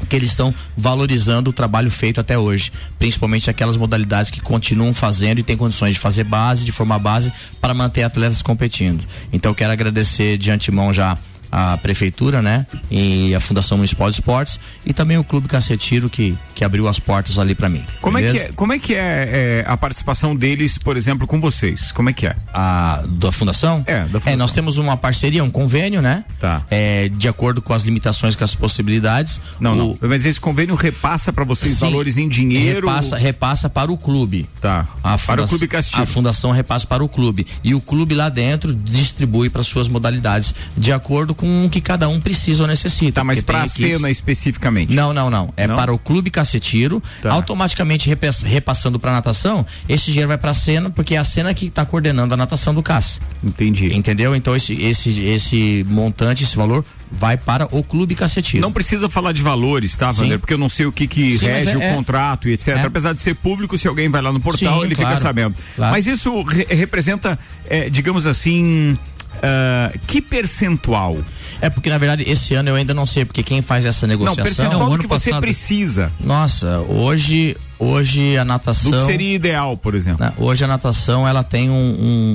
[SPEAKER 6] que eles estão valorizando o trabalho feito até hoje, principalmente aquelas modalidades que continuam fazendo e têm condições de fazer base, de formar base para manter atletas competindo. Então quero agradecer de antemão já a prefeitura, né, e a Fundação Municipal de Esportes e também o Clube Cacetiro que que abriu as portas ali para mim.
[SPEAKER 1] Como é, que
[SPEAKER 6] beleza?
[SPEAKER 1] é, como é que é, é, a participação deles, por exemplo, com vocês? Como é que é?
[SPEAKER 6] a da fundação?
[SPEAKER 1] É, da fundação.
[SPEAKER 6] nós temos uma parceria, um convênio, né?
[SPEAKER 1] Tá.
[SPEAKER 6] É, de acordo com as limitações, com as possibilidades.
[SPEAKER 1] Não,
[SPEAKER 6] o-
[SPEAKER 1] não. Mas esse convênio repassa para vocês
[SPEAKER 6] Sim.
[SPEAKER 1] valores em dinheiro?
[SPEAKER 6] Repassa, repassa para o clube.
[SPEAKER 1] Tá.
[SPEAKER 6] A
[SPEAKER 1] Para o Clube Castilho.
[SPEAKER 6] A fundação repassa para o clube. E o clube lá dentro distribui para suas modalidades, de acordo com o que cada um precisa ou necessita.
[SPEAKER 1] Tá, mas para a cena especificamente?
[SPEAKER 6] Não, não, não. É
[SPEAKER 1] Não?
[SPEAKER 6] para o clube cacetiro.
[SPEAKER 1] Tá.
[SPEAKER 6] Automaticamente repass- repassando para natação, esse dinheiro vai para a cena, porque é a cena que está coordenando a natação do CAS.
[SPEAKER 1] Entendi.
[SPEAKER 6] Entendeu? Então esse, esse, esse montante, esse valor, vai para o clube cacetiro.
[SPEAKER 1] Não precisa falar de valores, tá. Vander? Porque eu não sei o que, que
[SPEAKER 6] Sim,
[SPEAKER 1] rege
[SPEAKER 6] é-
[SPEAKER 1] o
[SPEAKER 6] é.
[SPEAKER 1] contrato e etc.
[SPEAKER 6] É.
[SPEAKER 1] Apesar de ser público, se alguém vai lá no portal,
[SPEAKER 6] Sim,
[SPEAKER 1] ele fica
[SPEAKER 6] claro.
[SPEAKER 1] sabendo.
[SPEAKER 6] Claro.
[SPEAKER 1] Mas isso re- representa, eh, digamos assim, ah, que percentual?
[SPEAKER 6] É porque, na verdade, esse ano eu ainda não sei, porque quem faz essa
[SPEAKER 1] Não,
[SPEAKER 6] negociação.
[SPEAKER 1] percentual
[SPEAKER 4] Não, ano
[SPEAKER 1] que você
[SPEAKER 4] passado-
[SPEAKER 1] precisa.
[SPEAKER 6] Nossa, hoje, hoje a natação.
[SPEAKER 1] Do que seria ideal, por exemplo.
[SPEAKER 6] né, Hoje a natação ela tem um,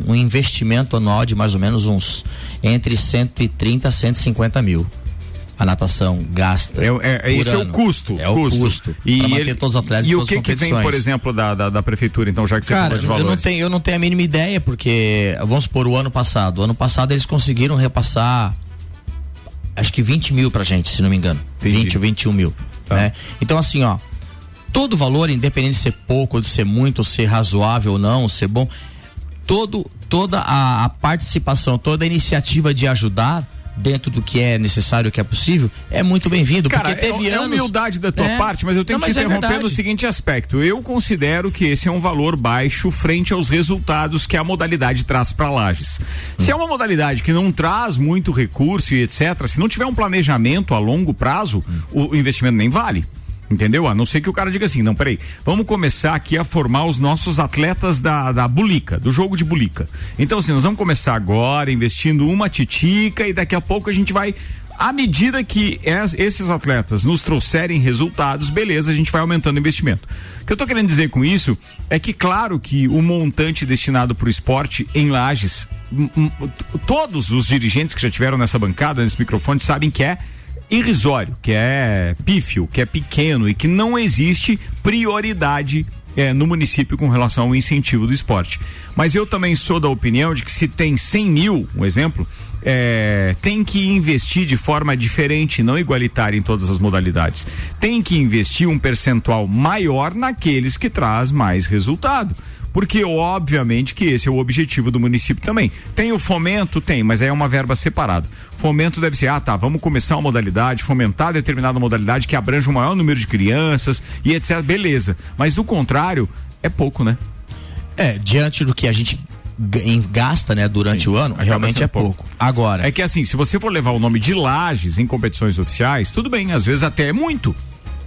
[SPEAKER 6] um- um investimento anual de mais ou menos uns entre 130 a 150 mil. A natação gasta.
[SPEAKER 1] É, é- esse é o
[SPEAKER 6] ano.
[SPEAKER 1] custo.
[SPEAKER 6] É o custo.
[SPEAKER 1] E,
[SPEAKER 6] manter
[SPEAKER 1] ele-
[SPEAKER 6] todos os atletas
[SPEAKER 1] e o que,
[SPEAKER 6] as
[SPEAKER 1] que vem, por exemplo, da, da, da prefeitura, então, já que você
[SPEAKER 6] Cara,
[SPEAKER 1] de
[SPEAKER 6] eu não,
[SPEAKER 1] valores?
[SPEAKER 6] tenho, eu não tenho a mínima ideia, porque, vamos supor, o ano passado. O ano passado eles conseguiram repassar acho que 20 mil pra gente, se não me engano.
[SPEAKER 1] Entendi.
[SPEAKER 6] 20 ou 21 mil. Né? Então, assim, ó, todo valor, independente de ser pouco, ou de ser muito, ou ser razoável ou não, ou ser bom, todo, toda a, a participação, toda a iniciativa de ajudar dentro do que é necessário, que é possível, é muito bem-vindo.
[SPEAKER 1] Cara,
[SPEAKER 6] porque teve
[SPEAKER 1] é, é
[SPEAKER 6] anos.
[SPEAKER 1] humildade da tua
[SPEAKER 6] É.
[SPEAKER 1] parte, mas eu tenho
[SPEAKER 6] Não,
[SPEAKER 1] que te
[SPEAKER 6] é
[SPEAKER 1] interromper no
[SPEAKER 6] verdade.
[SPEAKER 1] seguinte aspecto. Eu considero que esse é um valor baixo frente aos resultados que a modalidade traz para Lages. Se é uma modalidade que não traz muito recurso e etc., se não tiver um planejamento a longo prazo, o, o investimento nem vale. Entendeu? A não ser que o cara diga assim, não, peraí, vamos começar aqui a formar os nossos atletas da, da bulica, do jogo de bulica. Então, assim, nós vamos começar agora investindo uma titica e daqui a pouco a gente vai à medida que es- esses atletas nos trouxerem resultados, beleza, a gente vai aumentando o investimento. O que eu tô querendo dizer com isso é que, claro, que o montante destinado para o esporte em Lages, todos os dirigentes que já tiveram nessa bancada, nesse microfone, sabem que é irrisório, que é pífio, que é pequeno e que não existe prioridade eh, no município com relação ao incentivo do esporte. Mas eu também sou da opinião de que se tem 100 mil, um exemplo, eh, tem que investir de forma diferente, não igualitária em todas as modalidades. Tem que investir um percentual maior naqueles que traz mais resultado. Porque, obviamente, que esse é o objetivo do município também. Tem o fomento? Tem, mas aí é uma verba separada. Fomento deve ser, ah, tá, vamos começar uma modalidade, fomentar determinada modalidade que abrange o maior número de crianças e etc. Beleza. Mas do contrário, é pouco, né?
[SPEAKER 6] É, diante do que a gente gasta, né, durante
[SPEAKER 1] Sim,
[SPEAKER 6] o ano, realmente é pouco. Agora,
[SPEAKER 1] É que assim, se você for levar o nome de Lages em competições oficiais, tudo bem, às vezes até é muito.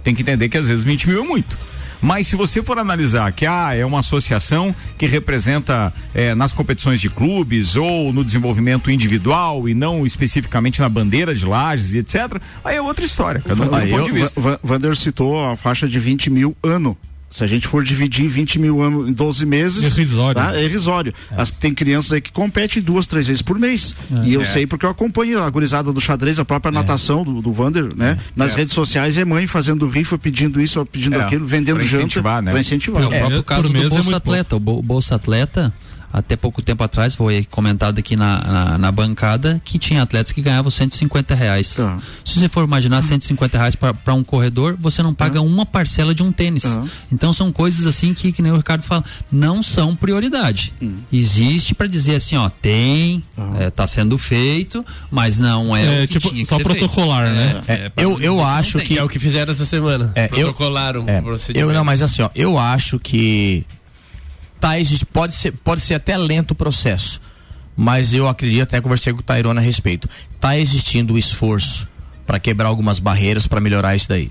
[SPEAKER 1] Tem que entender que às vezes 20 mil é muito. Mas se você for analisar que ah, é uma associação que representa eh, nas competições de clubes ou no desenvolvimento individual e não especificamente na bandeira de lajes e etc., aí é outra história, cada um ponto
[SPEAKER 5] eu- Vander citou a faixa de 20 mil ano. Se a gente for dividir 20 mil ano em 12 meses.
[SPEAKER 2] É irrisório.
[SPEAKER 5] tá? É irrisório. As- tem crianças aí que competem duas, três vezes por mês. E eu
[SPEAKER 1] É.
[SPEAKER 5] sei porque eu acompanho a gurizada do xadrez, a própria natação do, do Vander, né? Nas redes sociais é mãe fazendo rifa, pedindo isso, pedindo
[SPEAKER 1] É,
[SPEAKER 5] aquilo, vendendo
[SPEAKER 1] pra
[SPEAKER 5] janta.
[SPEAKER 1] incentivar, né?
[SPEAKER 5] Pra incentivar.
[SPEAKER 4] É, o próprio
[SPEAKER 2] por
[SPEAKER 4] caso
[SPEAKER 2] é
[SPEAKER 4] do Bolsa Atleta. O Bo- Bolsa Atleta, até pouco tempo atrás, foi comentado aqui na, na, na bancada que tinha atletas que ganhavam 150 reais.
[SPEAKER 5] Tá.
[SPEAKER 4] Se você for imaginar 150 reais para um corredor, você não paga uma parcela de um tênis.
[SPEAKER 5] Uhum.
[SPEAKER 4] Então são coisas assim que, que nem o Ricardo fala, não são prioridade. Existe para dizer assim, ó, tem, é, tá sendo feito, mas não é,
[SPEAKER 2] É,
[SPEAKER 4] o que
[SPEAKER 2] tipo,
[SPEAKER 4] tinha que
[SPEAKER 2] só
[SPEAKER 4] ser feito.
[SPEAKER 2] protocolar, né?
[SPEAKER 6] É, eu-
[SPEAKER 4] não dizer
[SPEAKER 6] eu
[SPEAKER 4] não
[SPEAKER 6] acho que-
[SPEAKER 8] Que é o que fizeram essa semana.
[SPEAKER 6] É, eu-
[SPEAKER 8] Protocolaram
[SPEAKER 6] É,
[SPEAKER 8] o procedimento.
[SPEAKER 6] eu não, mas assim, ó, eu acho que existe, pode ser, pode ser até lento o processo, mas eu acredito, até conversei com o Tairona a respeito, tá existindo o esforço para quebrar algumas barreiras para melhorar isso daí.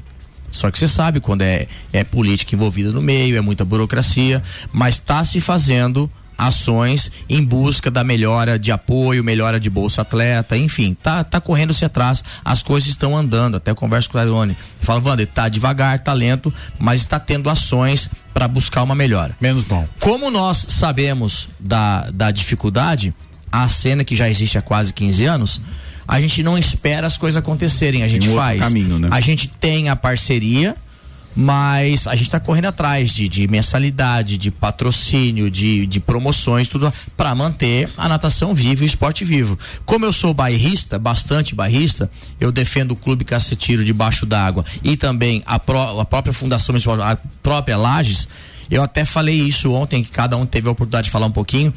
[SPEAKER 6] Só que você sabe quando é, é política envolvida no meio, é muita burocracia, mas está se fazendo ações em busca da melhora de apoio, melhora de bolsa atleta, enfim, tá, tá correndo-se atrás, as coisas estão andando, até converso com o Tairone, fala, Wander, tá devagar, tá lento, mas está tendo ações para buscar uma melhora.
[SPEAKER 1] Menos bom.
[SPEAKER 6] Como nós sabemos da, da dificuldade, a cena que já existe há quase 15 anos, a gente não espera as coisas acontecerem, a gente faz.
[SPEAKER 1] caminho, né?
[SPEAKER 6] A gente tem a parceria, mas a gente está correndo atrás de, de mensalidade, de patrocínio, de, de promoções, tudo para manter a natação viva e o esporte vivo. Como eu sou bairrista, bastante bairrista, eu defendo o Clube Cacetiro debaixo d'água e também a, a própria Fundação a própria Lages. Eu até falei isso ontem, que cada um teve a oportunidade de falar um pouquinho.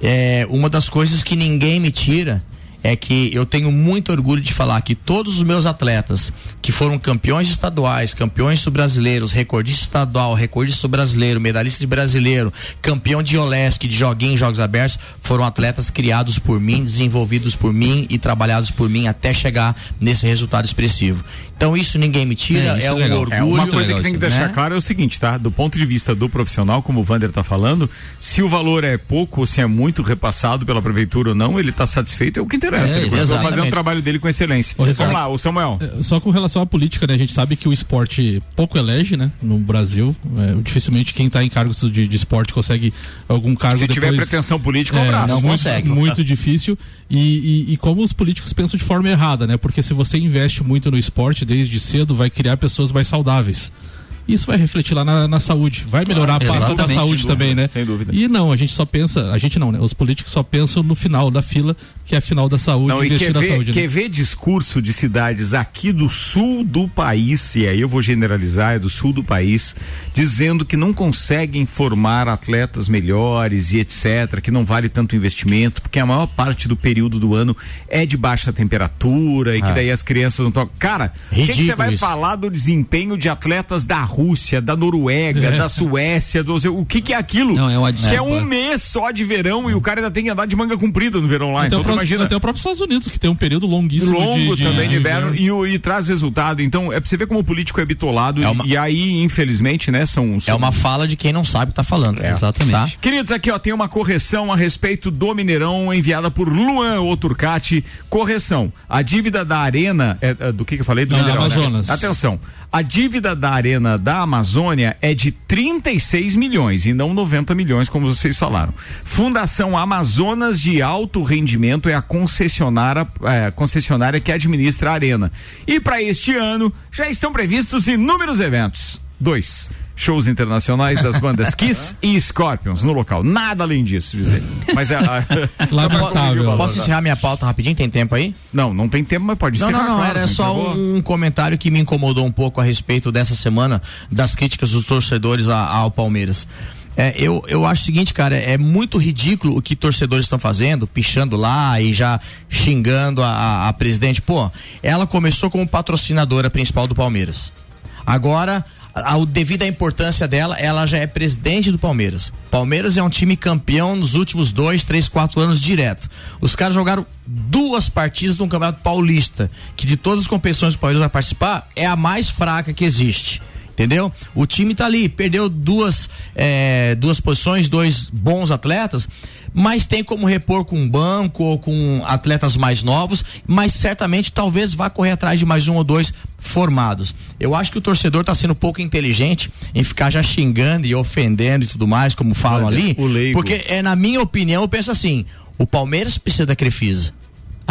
[SPEAKER 6] É, uma das coisas que ninguém me tira é que eu tenho muito orgulho de falar que todos os meus atletas que foram campeões estaduais, campeões brasileiros, recordista estadual, recordista brasileiro, medalhista de brasileiro, campeão de Olesc, de joguinho em jogos abertos, foram atletas criados por mim, desenvolvidos por mim e trabalhados por mim até chegar nesse resultado expressivo. Então isso ninguém me tira,
[SPEAKER 4] É,
[SPEAKER 6] é,
[SPEAKER 4] é
[SPEAKER 6] um
[SPEAKER 4] legal.
[SPEAKER 6] orgulho.
[SPEAKER 1] É, uma coisa
[SPEAKER 4] legal
[SPEAKER 1] que tem que deixar
[SPEAKER 6] né?
[SPEAKER 1] claro é o seguinte, tá? Do ponto de vista do profissional, como o Vander tá falando, se o valor é pouco ou se é muito repassado pela prefeitura ou não, ele tá satisfeito, é o que interessa.
[SPEAKER 4] É,
[SPEAKER 1] ele continua
[SPEAKER 6] exatamente.
[SPEAKER 1] fazendo o trabalho dele com excelência.
[SPEAKER 2] Ô.
[SPEAKER 1] Vamos lá, o Samuel.
[SPEAKER 2] É, Só com relação à política, né? A gente sabe que o esporte pouco elege, né? No Brasil. É, dificilmente quem está em cargos de, de esporte consegue algum cargo
[SPEAKER 1] Se tiver
[SPEAKER 2] depois.
[SPEAKER 1] pretensão política, um
[SPEAKER 2] É,
[SPEAKER 1] abraço.
[SPEAKER 6] não
[SPEAKER 2] muito,
[SPEAKER 6] consegue.
[SPEAKER 2] Muito difícil. E, e- e como os políticos pensam de forma errada, né? Porque se você investe muito no esporte desde cedo, vai criar pessoas mais saudáveis. Isso vai refletir lá na, na saúde, vai melhorar
[SPEAKER 4] Claro,
[SPEAKER 2] a pasta da saúde
[SPEAKER 1] dúvida,
[SPEAKER 2] também, né?
[SPEAKER 1] sem dúvida.
[SPEAKER 2] E não, a gente só pensa, a gente não, né? Os políticos só pensam no final da fila, que é a final da saúde,
[SPEAKER 1] Não, e
[SPEAKER 2] investir
[SPEAKER 1] quer
[SPEAKER 2] na
[SPEAKER 1] ver,
[SPEAKER 2] saúde.
[SPEAKER 1] quer
[SPEAKER 2] né?
[SPEAKER 1] ver discurso de cidades aqui do sul do país, e aí eu vou generalizar, é do sul do país, dizendo que não conseguem formar atletas melhores e etc, que não vale tanto investimento, porque a maior parte do período do ano é de baixa temperatura e que
[SPEAKER 6] Ah.
[SPEAKER 1] daí as crianças não tocam. Cara, o que que você vai
[SPEAKER 6] isso.
[SPEAKER 1] falar do desempenho de atletas da Rússia, da Noruega, da Suécia, do, o que que é aquilo?
[SPEAKER 4] Não, é uma
[SPEAKER 1] que é um mês só de verão e o cara ainda tem que andar de manga comprida no verão lá.
[SPEAKER 2] Até,
[SPEAKER 1] então
[SPEAKER 2] o
[SPEAKER 1] tu
[SPEAKER 2] próprio,
[SPEAKER 1] imagina
[SPEAKER 2] até o próprio Estados Unidos, que tem um período longuíssimo
[SPEAKER 1] longo
[SPEAKER 2] de, de,
[SPEAKER 1] também de inverno e, e traz resultado. Então, é pra você ver como o político é bitolado
[SPEAKER 6] É uma-
[SPEAKER 1] e, aí, infelizmente, né, são.
[SPEAKER 6] É
[SPEAKER 1] são-
[SPEAKER 6] uma fala de quem não sabe o que tá falando.
[SPEAKER 4] Exatamente.
[SPEAKER 6] Tá?
[SPEAKER 1] Queridos, aqui ó, tem uma correção a respeito do Mineirão enviada por Luan Oturcati. Correção. A dívida da Arena. é, é, do que, que eu falei? Do
[SPEAKER 2] Não,
[SPEAKER 1] Mineirão, né?
[SPEAKER 2] Amazonas.
[SPEAKER 1] Atenção. A dívida da Arena da Amazônia é de 36 milhões e não 90 milhões, como vocês falaram. Fundação Amazonas de Alto Rendimento é a concessionária, é, concessionária que administra a Arena. E para este ano já estão previstos inúmeros eventos. Dois. Shows internacionais das bandas Kiss e Scorpions no local. Nada além disso, dizer. Mas é. a-
[SPEAKER 2] Lamentável.
[SPEAKER 6] Posso encerrar minha pauta rapidinho? Tem tempo aí?
[SPEAKER 1] Não, não tem tempo, mas pode
[SPEAKER 6] Não,
[SPEAKER 1] ser.
[SPEAKER 6] não, não,
[SPEAKER 1] claro,
[SPEAKER 6] era só
[SPEAKER 1] vou-
[SPEAKER 6] um comentário que me incomodou um pouco a respeito dessa semana das críticas dos torcedores a- ao Palmeiras. É, eu, eu acho o seguinte, cara, é muito ridículo o que torcedores estão fazendo, pichando lá e já xingando a, a- a presidente. Pô, ela começou como patrocinadora principal do Palmeiras. Agora, a, a, devido à importância dela, ela já é presidente do Palmeiras. Palmeiras é um time campeão nos últimos dois, três, quatro anos direto. Os caras jogaram duas partidas no Campeonato Paulista, que de todas as competições que o Palmeiras vai participar, é a mais fraca que existe. Entendeu? O time tá ali, perdeu duas, é, duas posições, dois bons atletas, mas tem como repor com um banco ou com atletas mais novos, mas certamente talvez vá correr atrás de mais um ou dois formados. Eu acho que o torcedor está sendo pouco inteligente em ficar já xingando e ofendendo e tudo mais, como falam
[SPEAKER 1] Olha,
[SPEAKER 6] ali, porque é na minha opinião, eu penso assim, o Palmeiras precisa da Crefisa.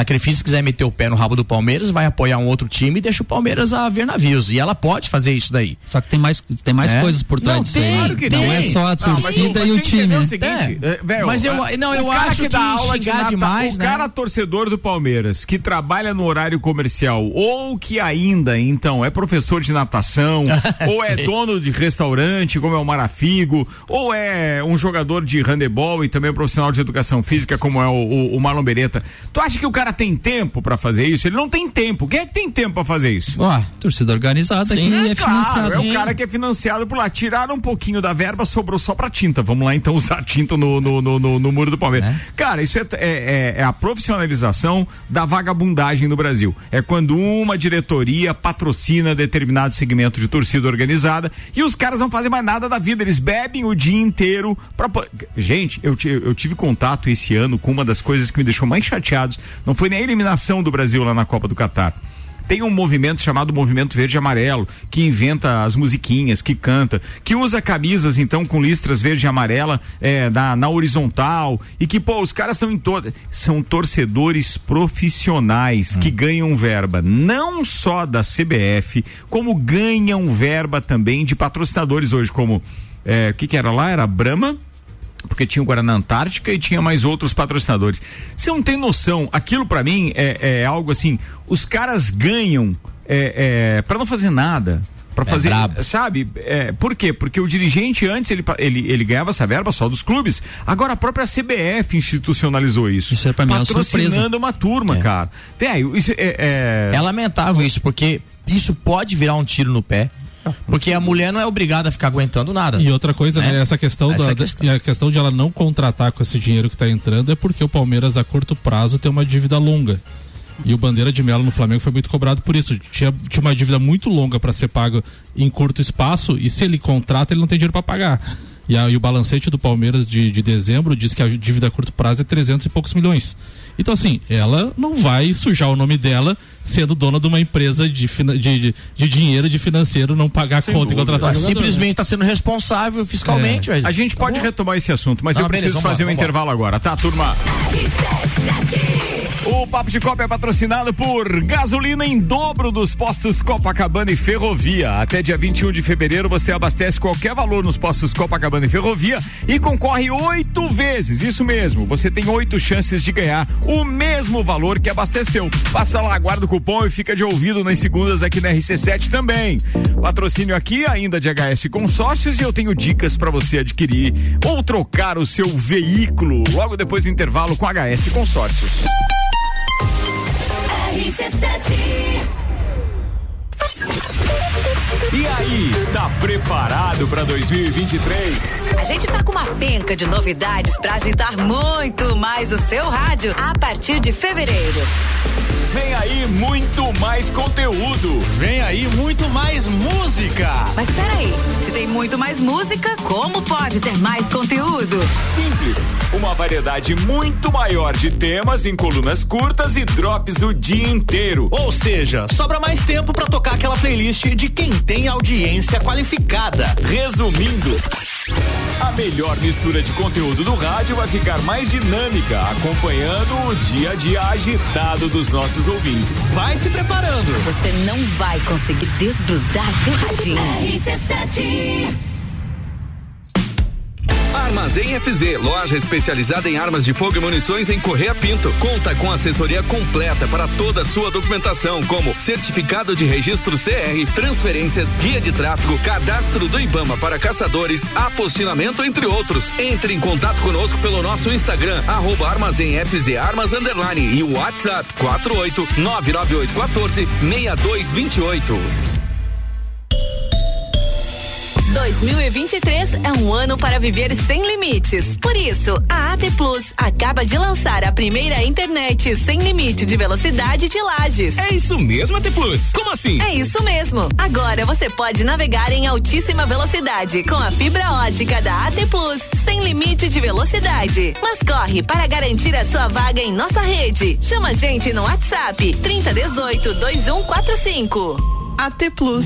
[SPEAKER 6] A Crefisa, se quiser meter o pé no rabo do Palmeiras, vai apoiar um outro time e deixa o Palmeiras a ver navios. E ela pode fazer isso daí.
[SPEAKER 4] Só que tem mais, tem mais
[SPEAKER 6] É?
[SPEAKER 4] coisas por trás
[SPEAKER 6] Não,
[SPEAKER 4] disso
[SPEAKER 6] tem,
[SPEAKER 4] aí.
[SPEAKER 6] claro que
[SPEAKER 4] não
[SPEAKER 6] tem.
[SPEAKER 4] é só a
[SPEAKER 1] Não, mas
[SPEAKER 4] torcida
[SPEAKER 1] mas
[SPEAKER 4] e o time.
[SPEAKER 1] o seguinte,
[SPEAKER 6] É.
[SPEAKER 1] é, velho,
[SPEAKER 6] Mas eu- não,
[SPEAKER 1] o
[SPEAKER 6] eu
[SPEAKER 1] cara
[SPEAKER 6] acho
[SPEAKER 1] que dá
[SPEAKER 6] que
[SPEAKER 1] aula de nata-
[SPEAKER 6] demais,
[SPEAKER 1] o
[SPEAKER 6] né?
[SPEAKER 1] cara torcedor do Palmeiras que trabalha no horário comercial ou que ainda então é professor de natação ou é dono de restaurante como é o Marafigo ou é um jogador de handebol e também um profissional de educação física como é o, o- o Marlon Beretta. Tu acha que o cara tem tempo pra fazer isso? Ele não tem tempo. Quem é que tem tempo pra fazer isso?
[SPEAKER 6] Ó,
[SPEAKER 4] Torcida organizada que é
[SPEAKER 1] Claro,
[SPEAKER 4] financiada.
[SPEAKER 1] é o cara que é financiado por lá. Tiraram um pouquinho da verba, sobrou só pra tinta. Vamos lá então usar tinta no, no, no, no- no muro do Palmeiras. Cara, isso é, é, é- é a profissionalização da vagabundagem no Brasil. É quando uma diretoria patrocina determinado segmento de torcida organizada e os caras não fazem mais nada da vida. Eles bebem o dia inteiro pra. Gente, eu, eu tive contato esse ano com uma das coisas que me deixou mais chateados. Não foi nem a eliminação do Brasil lá na Copa do Catar. Tem um movimento chamado Movimento Verde e Amarelo, que inventa as musiquinhas, que canta, que usa camisas, então, com listras verde e amarela é, na, na horizontal, e que, pô, os caras estão em toda. São torcedores profissionais que ganham verba, não só da CBF, como ganham verba também de patrocinadores hoje, como. é, O que, que era lá? Era Brahma porque tinha o Guaraná Antártica e tinha mais outros patrocinadores. Você não tem noção, aquilo pra mim é, é algo assim, os caras ganham é, é, para não fazer nada. Pra fazer,
[SPEAKER 6] brabo.
[SPEAKER 1] sabe? É, por quê? Porque o dirigente antes ele, ele, ele ganhava essa verba só dos clubes. Agora a própria CBF institucionalizou isso.
[SPEAKER 4] Isso é pra mim uma surpresa.
[SPEAKER 1] Patrocinando uma turma, cara. Velho, isso é, é-
[SPEAKER 6] É lamentável isso, porque isso pode virar um tiro no pé. Porque a mulher não é obrigada a ficar aguentando nada.
[SPEAKER 2] E outra coisa, né?
[SPEAKER 6] É.
[SPEAKER 2] Essa questão,
[SPEAKER 6] Essa
[SPEAKER 2] da,
[SPEAKER 6] é a questão.
[SPEAKER 2] e a questão de ela não contratar com esse dinheiro que está entrando é porque o Palmeiras a curto prazo tem uma dívida longa. E o Bandeira de Melo no Flamengo foi muito cobrado por isso. Tinha, tinha uma dívida muito longa para ser pago em curto espaço e se ele contrata, ele não tem dinheiro para pagar. E, a- e o balancete do Palmeiras de, de dezembro diz que a dívida a curto prazo é 300 e poucos milhões. Então, assim, ela não vai sujar o nome dela sendo dona de uma empresa de, de, de, de dinheiro de financeiro, não pagar a conta e contratar né?
[SPEAKER 6] simplesmente está sendo responsável fiscalmente. ué.
[SPEAKER 1] A gente pode retomar esse assunto, mas
[SPEAKER 6] Não,
[SPEAKER 1] eu
[SPEAKER 6] beleza,
[SPEAKER 1] preciso fazer
[SPEAKER 6] lá,
[SPEAKER 1] um intervalo agora, tá, turma? O Papo de Copa é patrocinado por gasolina em dobro dos postos Copacabana e Ferrovia. Até dia 21 de fevereiro você abastece qualquer valor nos postos Copacabana e Ferrovia e concorre oito vezes. Isso mesmo, você tem oito chances de ganhar o mesmo valor que abasteceu. Passa lá, guarda o cupom e fica de ouvido nas segundas aqui na RC7 também. Patrocínio aqui ainda de HS Consórcios e eu tenho dicas para você adquirir ou trocar o seu veículo logo depois do intervalo com HS Consórcios. E aí, tá preparado para 2023?
[SPEAKER 9] A gente tá com uma penca de novidades para agitar muito mais o seu rádio a partir de fevereiro.
[SPEAKER 1] Vem aí muito mais conteúdo.
[SPEAKER 3] Vem aí muito mais música.
[SPEAKER 9] Mas peraí, se tem muito mais música, como pode ter mais conteúdo?
[SPEAKER 1] Simples. Uma variedade muito maior de temas em colunas curtas e drops o dia inteiro.
[SPEAKER 3] Ou seja, sobra mais tempo para tocar aquela playlist de quem tem audiência qualificada.
[SPEAKER 1] Resumindo, a melhor mistura de conteúdo do rádio vai ficar mais dinâmica, acompanhando o dia a dia agitado dos nossos ouvintes.
[SPEAKER 3] Vai se preparando.
[SPEAKER 9] Você não vai conseguir desgrudar do radinho.
[SPEAKER 10] Armazém FZ, loja especializada em armas de fogo e munições em Correia Pinto. Conta com assessoria completa para toda a sua documentação, como certificado de registro CR, transferências, guia de tráfego, cadastro do IBAMA para caçadores, apostilamento, entre outros. Entre em contato conosco pelo nosso Instagram, arroba Armazém FZ Armas Underline e o WhatsApp 48 99814 6228.
[SPEAKER 9] 2023 é um ano para viver sem limites. Por isso, a AT Plus acaba de lançar a primeira internet sem limite de velocidade de lajes.
[SPEAKER 11] É isso mesmo, AT Plus? Como assim?
[SPEAKER 9] É isso mesmo. Agora você pode navegar em altíssima velocidade com a fibra ótica da AT Plus, sem limite de velocidade. Mas corre para garantir a sua vaga em nossa rede. Chama a gente no WhatsApp 3018 2145.
[SPEAKER 12] AT Plus.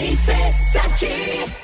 [SPEAKER 1] RC7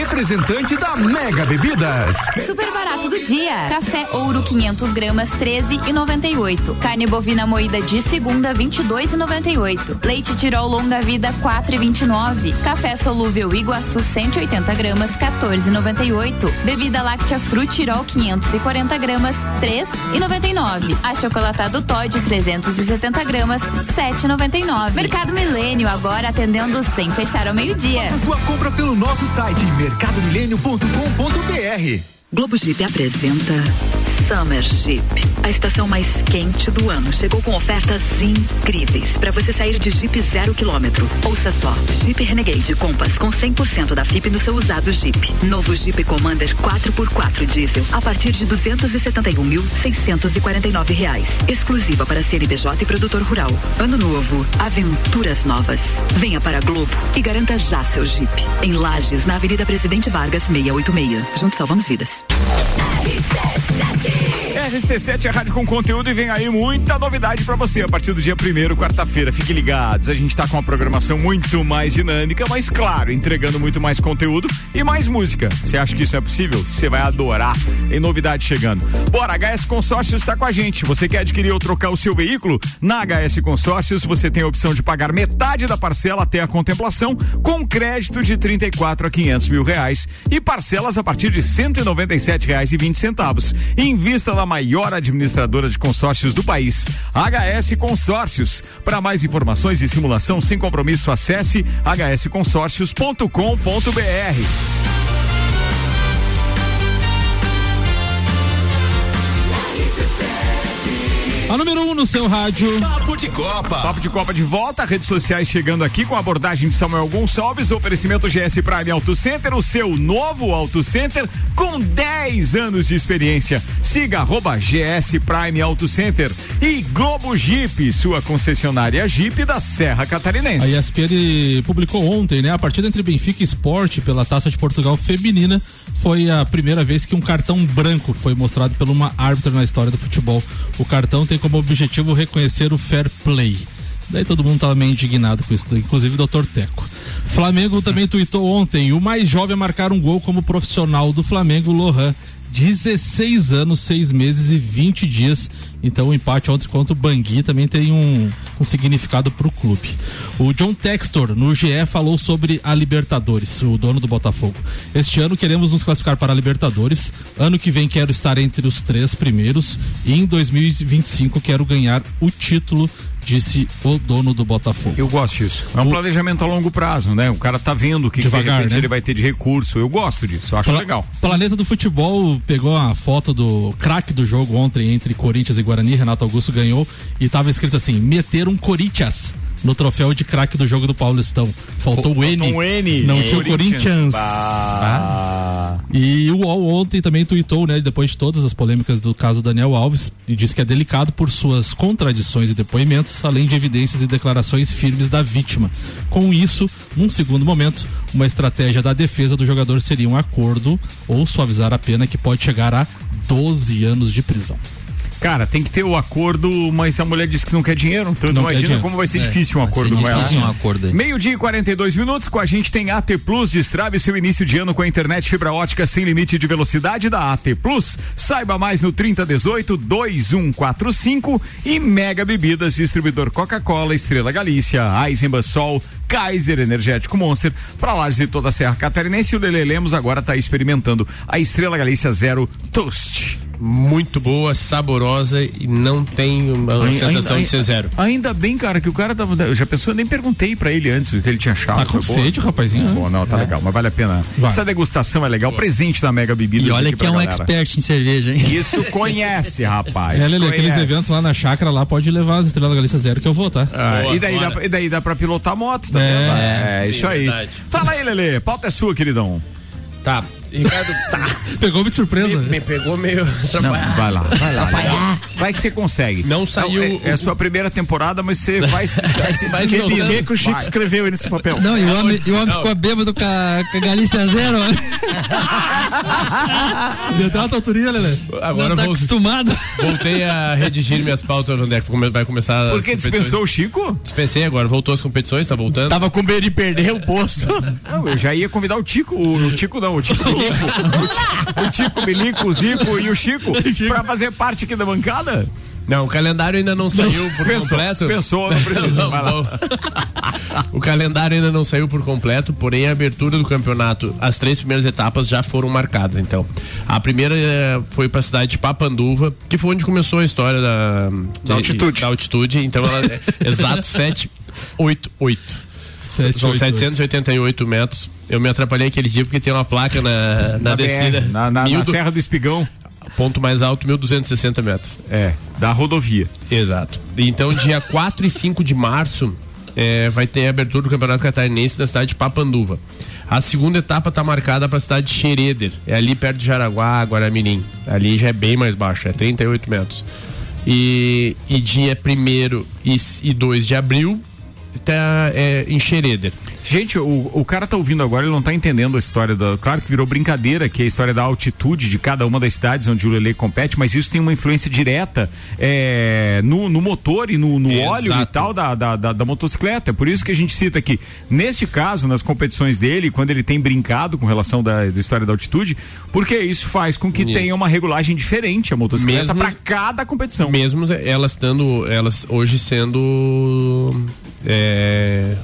[SPEAKER 11] representante da Mega Bebidas.
[SPEAKER 13] Super barato do dia. Café ouro 500 gramas 13 e 98. Carne bovina moída de segunda 22 e 98. Leite Tirol longa vida 4 e 29. Café solúvel Iguaçu 180 gramas 14 e 98. Bebida láctea Frutirol 540 gramas 3 e 99. Achocolatado Todd 370 gramas 7 e 99. Mercado Milênio agora atendendo sem fechar ao meio-dia.
[SPEAKER 3] Faça sua compra pelo nosso site mercadomilênio.com.br.
[SPEAKER 9] Globo Jeep apresenta Summer Jeep. A estação mais quente do ano chegou com ofertas incríveis para você sair de Jeep zero quilômetro. Ouça só, Jeep Renegade Compass com 100% da FIP no seu usado Jeep. Novo Jeep Commander 4x4 diesel a partir de 271.649 reais. Exclusiva para CNPJ e produtor rural. Ano novo, aventuras novas. Venha para Globo e garanta já seu Jeep. Em Lages, na Avenida Presidente Vargas 686. Juntos salvamos vidas.
[SPEAKER 1] he says nothing RC7 é rádio com conteúdo e vem aí muita novidade para você a partir do dia primeiro, quarta-feira. Fique ligados, a gente tá com uma programação muito mais dinâmica, mas claro, entregando muito mais conteúdo e mais música. Você acha que isso é possível? Você vai adorar. Tem novidade chegando. Bora, HS Consórcios está com a gente. Você quer adquirir ou trocar o seu veículo? Na HS Consórcios você tem a opção de pagar metade da parcela até a contemplação com crédito de 34 a 500 mil reais e parcelas a partir de 197 reais e 20 centavos. Invista na maior administradora de consórcios do país, HS Consórcios. Para mais informações e simulação sem compromisso, acesse hsconsórcios.com.br.
[SPEAKER 2] A número 1 um no seu rádio.
[SPEAKER 11] De Copa.
[SPEAKER 1] Papo de Copa de volta, redes sociais chegando aqui com a abordagem de Samuel Gonçalves, oferecimento GS Prime Auto Center, o seu novo Auto Center com 10 anos de experiência. Siga arroba GS Prime Auto Center e Globo Jeep, sua concessionária Jeep da Serra Catarinense.
[SPEAKER 2] A ESPN publicou ontem, né? A partida entre Benfica e Sport pela Taça de Portugal feminina foi a primeira vez que um cartão branco foi mostrado por uma árbitra na história do futebol. O cartão tem como objetivo reconhecer o fair play. Daí todo mundo tava meio indignado com isso, inclusive o Dr. Teco. Flamengo também tuitou ontem, o mais jovem a marcar um gol como profissional do Flamengo, Lohan. 16 anos, 6 meses e 20 dias. Então o empate ontem contra o Bangui também tem um, um significado para o clube. O John Textor, no GE, falou sobre a Libertadores, o dono do Botafogo. Este ano queremos nos classificar para a Libertadores. Ano que vem quero estar entre os três primeiros. E em 2025 quero ganhar o título disse o dono do Botafogo.
[SPEAKER 1] Eu gosto disso. É um o... planejamento a longo prazo, né? O cara tá vendo o que,
[SPEAKER 2] Devagar,
[SPEAKER 1] que
[SPEAKER 2] né?
[SPEAKER 1] ele vai ter de recurso. Eu gosto disso, acho
[SPEAKER 2] Pla
[SPEAKER 1] legal.
[SPEAKER 2] Planeta do Futebol pegou a foto do craque do jogo ontem entre Corinthians e Guarani, Renato Augusto ganhou e tava escrito assim: meter um Corinthians no troféu de craque do jogo do Paulistão. Faltou o, o N.
[SPEAKER 1] Um N.
[SPEAKER 2] Não tinha o Corinthians.
[SPEAKER 1] Ah.
[SPEAKER 2] E o UOL ontem também tuitou, né, depois de todas as polêmicas do caso Daniel Alves, e disse que é delicado por suas contradições e depoimentos, além de evidências e declarações firmes da vítima. Com isso, num segundo momento, uma estratégia da defesa do jogador seria um acordo ou suavizar a pena que pode chegar a 12 anos de prisão.
[SPEAKER 1] Cara, tem que ter o acordo, mas a mulher disse que não quer dinheiro, então
[SPEAKER 4] Não
[SPEAKER 1] imagina como vai ser
[SPEAKER 4] É,
[SPEAKER 1] difícil um acordo com ela.
[SPEAKER 4] um acordo.
[SPEAKER 1] Meio-dia e 42 minutos, com a gente tem AT Plus, destrave seu início de ano com a internet fibra ótica sem limite de velocidade da AT Plus. Saiba mais no 3018 2145 e Mega Bebidas, distribuidor Coca-Cola, Estrela Galícia, Eisenbahn Sol, Kaiser Energético Monster, para lajes de toda a Serra Catarinense. E o Lele Lemos agora está experimentando a Estrela Galícia Zero Toast.
[SPEAKER 8] Muito boa, saborosa e não tem uma
[SPEAKER 1] Ai-
[SPEAKER 8] sensação
[SPEAKER 1] ainda-
[SPEAKER 8] de ser zero.
[SPEAKER 1] Ainda bem, cara, que o cara tava. Eu já pensou, eu nem perguntei pra ele antes o que ele tinha achado.
[SPEAKER 2] Tá com sede, rapazinho,
[SPEAKER 1] Tá
[SPEAKER 2] né?
[SPEAKER 1] bom, não, tá
[SPEAKER 2] É.
[SPEAKER 1] legal, mas vale a pena.
[SPEAKER 2] Vai.
[SPEAKER 1] Essa degustação é legal. Presente da Mega Bebidas.
[SPEAKER 4] E olha que é um
[SPEAKER 1] galera.
[SPEAKER 4] expert em cerveja, hein?
[SPEAKER 1] Isso conhece, rapaz.
[SPEAKER 2] É, Lele, aqueles eventos lá na chácara lá, pode levar as estrelas da Galícia Zero que eu vou, tá?
[SPEAKER 1] Ah,
[SPEAKER 8] Boa,
[SPEAKER 1] e, daí dá, e daí dá pra pilotar moto também.
[SPEAKER 2] É,
[SPEAKER 1] vai. é,
[SPEAKER 8] sim,
[SPEAKER 1] isso aí.
[SPEAKER 8] verdade.
[SPEAKER 1] Fala aí, Lele. Pauta é sua, queridão.
[SPEAKER 8] Tá, Ricardo, tá.
[SPEAKER 2] Pegou-me de surpresa.
[SPEAKER 8] Me, me pegou meio
[SPEAKER 1] Não,
[SPEAKER 8] atrapalhado.
[SPEAKER 1] vai lá, vai lá. Vai, vai que você consegue.
[SPEAKER 8] Não saiu
[SPEAKER 1] é, é sua primeira temporada, mas você vai, se- vai se.
[SPEAKER 5] O que, o Chico
[SPEAKER 1] Vai.
[SPEAKER 5] escreveu aí nesse papel?
[SPEAKER 4] Não, e o homem, e o homem ficou bêbado com a, com a Galícia Zero.
[SPEAKER 2] Deu até uma torturinha, Lele.
[SPEAKER 8] Agora
[SPEAKER 4] não tá
[SPEAKER 8] vou-
[SPEAKER 4] acostumado.
[SPEAKER 8] voltei a redigir minhas pautas onde é que vai começar
[SPEAKER 1] Por que dispensou o Chico?
[SPEAKER 8] Dispensei agora, voltou as competições, tá voltando.
[SPEAKER 3] Tava com medo de perder o posto.
[SPEAKER 1] Não, eu já ia convidar o Tico, o, o Tico não, o Tico Bilico, o, o Tico Bilico, o Zico e o Chico pra fazer parte aqui da bancada.
[SPEAKER 8] Não, o calendário ainda não saiu por
[SPEAKER 1] dispensou,
[SPEAKER 8] completo.
[SPEAKER 1] dispensou, não precisa, lá.
[SPEAKER 8] vou. o calendário ainda não saiu por completo, porém a abertura do campeonato, as três primeiras etapas já foram marcadas. Então, a primeira eh, foi para a cidade de Papanduva, que foi onde começou a história da,
[SPEAKER 5] Da altitude.
[SPEAKER 8] Da altitude. Então, ela é exato 788.
[SPEAKER 2] Sete,
[SPEAKER 8] São
[SPEAKER 2] oito,
[SPEAKER 8] 788 metros. Eu me atrapalhei aquele dia porque tem uma placa na, na,
[SPEAKER 1] Na BR,
[SPEAKER 8] descida.
[SPEAKER 1] na, na- na Serra do Espigão.
[SPEAKER 8] Ponto mais alto, 1.260 metros.
[SPEAKER 1] É, da rodovia.
[SPEAKER 8] Exato. Então, dia 4 e 5 de março, eh, vai ter a abertura do Campeonato Catarinense na cidade de Papanduva. A segunda etapa está marcada para a cidade de Xereder, é ali perto de Jaraguá, Guaramirim. Ali já é bem mais baixo, é 38 metros. E, e dia 1 e, e 2 de abril tá, é, em Xereder.
[SPEAKER 1] Gente, o, o cara tá ouvindo agora, ele não tá entendendo a história da. Claro que virou brincadeira, que é a história da altitude de cada uma das cidades onde o Lele compete, mas isso tem uma influência direta é, no, no motor e no, no óleo e tal da, da, da, da motocicleta. É Por isso que a gente cita que, neste caso, nas competições dele, quando ele tem brincado com relação da, da história da altitude, porque isso faz com que
[SPEAKER 8] Isso.
[SPEAKER 1] tenha uma regulagem diferente a motocicleta para cada competição.
[SPEAKER 8] Mesmo elas estando, elas hoje sendo. é,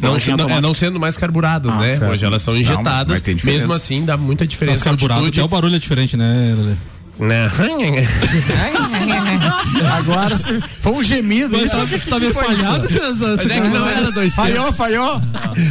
[SPEAKER 8] não, não- é, não sendo mais carburadas,
[SPEAKER 1] Ah,
[SPEAKER 8] né?
[SPEAKER 1] certo.
[SPEAKER 8] Hoje elas são
[SPEAKER 1] Não,
[SPEAKER 8] injetadas.
[SPEAKER 1] mas tem diferença.
[SPEAKER 8] mesmo assim, dá muita diferença. A
[SPEAKER 2] carburado, até o barulho é diferente, né, Lele?
[SPEAKER 3] Agora se- foi um gemido.
[SPEAKER 2] Mas sabe que tá meio falhado? César?
[SPEAKER 3] Mas é que não era dois Falhou, falhou.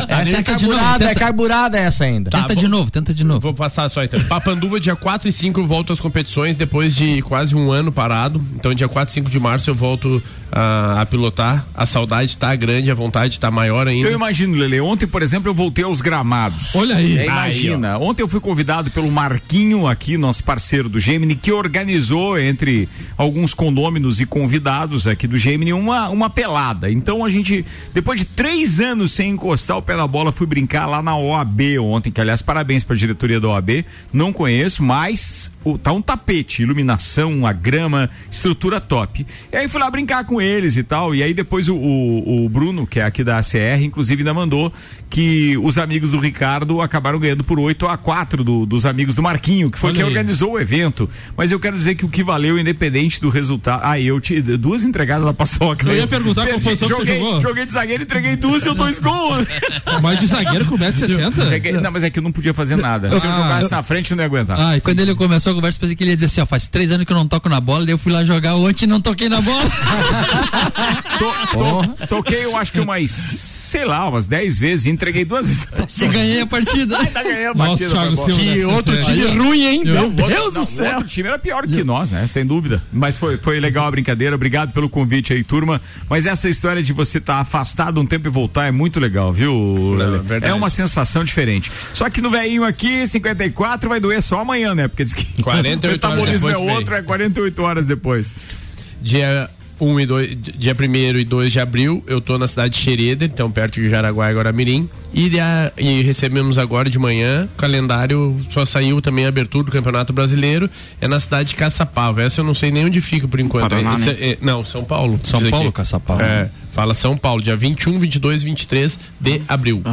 [SPEAKER 3] Essa é carburada, é carburada essa ainda.
[SPEAKER 8] Tá,
[SPEAKER 4] tenta
[SPEAKER 8] vou-
[SPEAKER 4] de novo, tenta de novo.
[SPEAKER 8] Vou passar só então. Papanduva, dia 4 e 5 eu volto às competições depois de quase um ano parado. Então, dia 4 e 5 de março eu volto a, a pilotar. A saudade tá grande, a vontade tá maior ainda.
[SPEAKER 1] Eu imagino, Lele, ontem, por exemplo, eu voltei aos gramados.
[SPEAKER 2] Olha aí.
[SPEAKER 1] É, imagina. ontem eu fui convidado pelo Marquinho aqui, nosso parceiro do Gemini, que organizou entre alguns condôminos e convidados aqui do Gemini uma, uma pelada. Então a gente, depois de três anos sem encostar o pé na bola, fui brincar lá na OAB ontem, que aliás, parabéns pra diretoria da OAB. Não conheço, mas o, tá um tapete, iluminação, a grama, estrutura top. E aí fui lá brincar com eles e tal. E aí depois o, o, o Bruno, que é aqui da ACR, inclusive ainda mandou que os amigos do Ricardo acabaram ganhando por 8 a 4 do- dos amigos do Marquinho, que foi
[SPEAKER 2] Olha
[SPEAKER 1] quem
[SPEAKER 2] aí.
[SPEAKER 1] organizou o evento. Mas eu quero dizer que o que valeu, independente do resultado. Ah, eu te duas entregadas na paçoca.
[SPEAKER 2] Eu ia perguntar qual
[SPEAKER 1] Perdi,
[SPEAKER 2] posição que você
[SPEAKER 1] joguei,
[SPEAKER 2] jogou.
[SPEAKER 1] Joguei de zagueiro, entreguei duas e eu dois gols.
[SPEAKER 2] Mas de zagueiro com 1,60m?
[SPEAKER 1] É que- Não, mas é que eu não podia fazer nada. Se eu
[SPEAKER 2] Ah,
[SPEAKER 1] jogasse
[SPEAKER 2] eu-
[SPEAKER 1] na frente, eu não ia aguentar.
[SPEAKER 2] Ah,
[SPEAKER 4] Quando ele começou a conversa, pensei que ele ia dizer assim, ó, faz três anos que eu não toco na bola, daí eu fui lá jogar ontem e não toquei na bola.
[SPEAKER 1] To- to- toquei, eu acho que umas, sei lá, umas 10 vezes e entreguei duas vezes.
[SPEAKER 4] e ganhei a partida.
[SPEAKER 1] Ainda ganhei a
[SPEAKER 2] Nossa,
[SPEAKER 1] partida.
[SPEAKER 2] Thiago
[SPEAKER 1] bom.
[SPEAKER 2] Que outro time
[SPEAKER 3] ruim, hein?
[SPEAKER 1] Não,
[SPEAKER 3] Meu
[SPEAKER 1] outro-
[SPEAKER 3] Deus
[SPEAKER 1] não,
[SPEAKER 3] do céu.
[SPEAKER 1] O outro time era pior que nós, né? Sem dúvida. Mas foi, foi legal a brincadeira. Obrigado pelo convite aí, turma. Mas essa história de você estar afastado um tempo e voltar é muito legal, viu? Lele? é uma sensação diferente. Só que no velhinho aqui, 54, vai doer só amanhã, né? Porque diz que
[SPEAKER 8] 48
[SPEAKER 1] o metabolismo
[SPEAKER 8] horas
[SPEAKER 1] é
[SPEAKER 8] depois
[SPEAKER 1] outro, é 48 horas depois.
[SPEAKER 8] Dia 1 e 2, dia 1 e 2 de abril, eu tô na cidade de Xereder, então perto de Jaraguá e Guaramirim. E, dia- e recebemos agora de manhã, o calendário só saiu também a abertura do Campeonato Brasileiro, é na cidade de Caçapava. Essa eu não sei nem onde fica por enquanto.
[SPEAKER 5] Paraná, né?
[SPEAKER 8] é- é- não, São Paulo.
[SPEAKER 4] São
[SPEAKER 8] diz aqui.
[SPEAKER 4] Paulo, Caçapava.
[SPEAKER 8] É, fala São Paulo, dia 21, 22 e 23 de abril.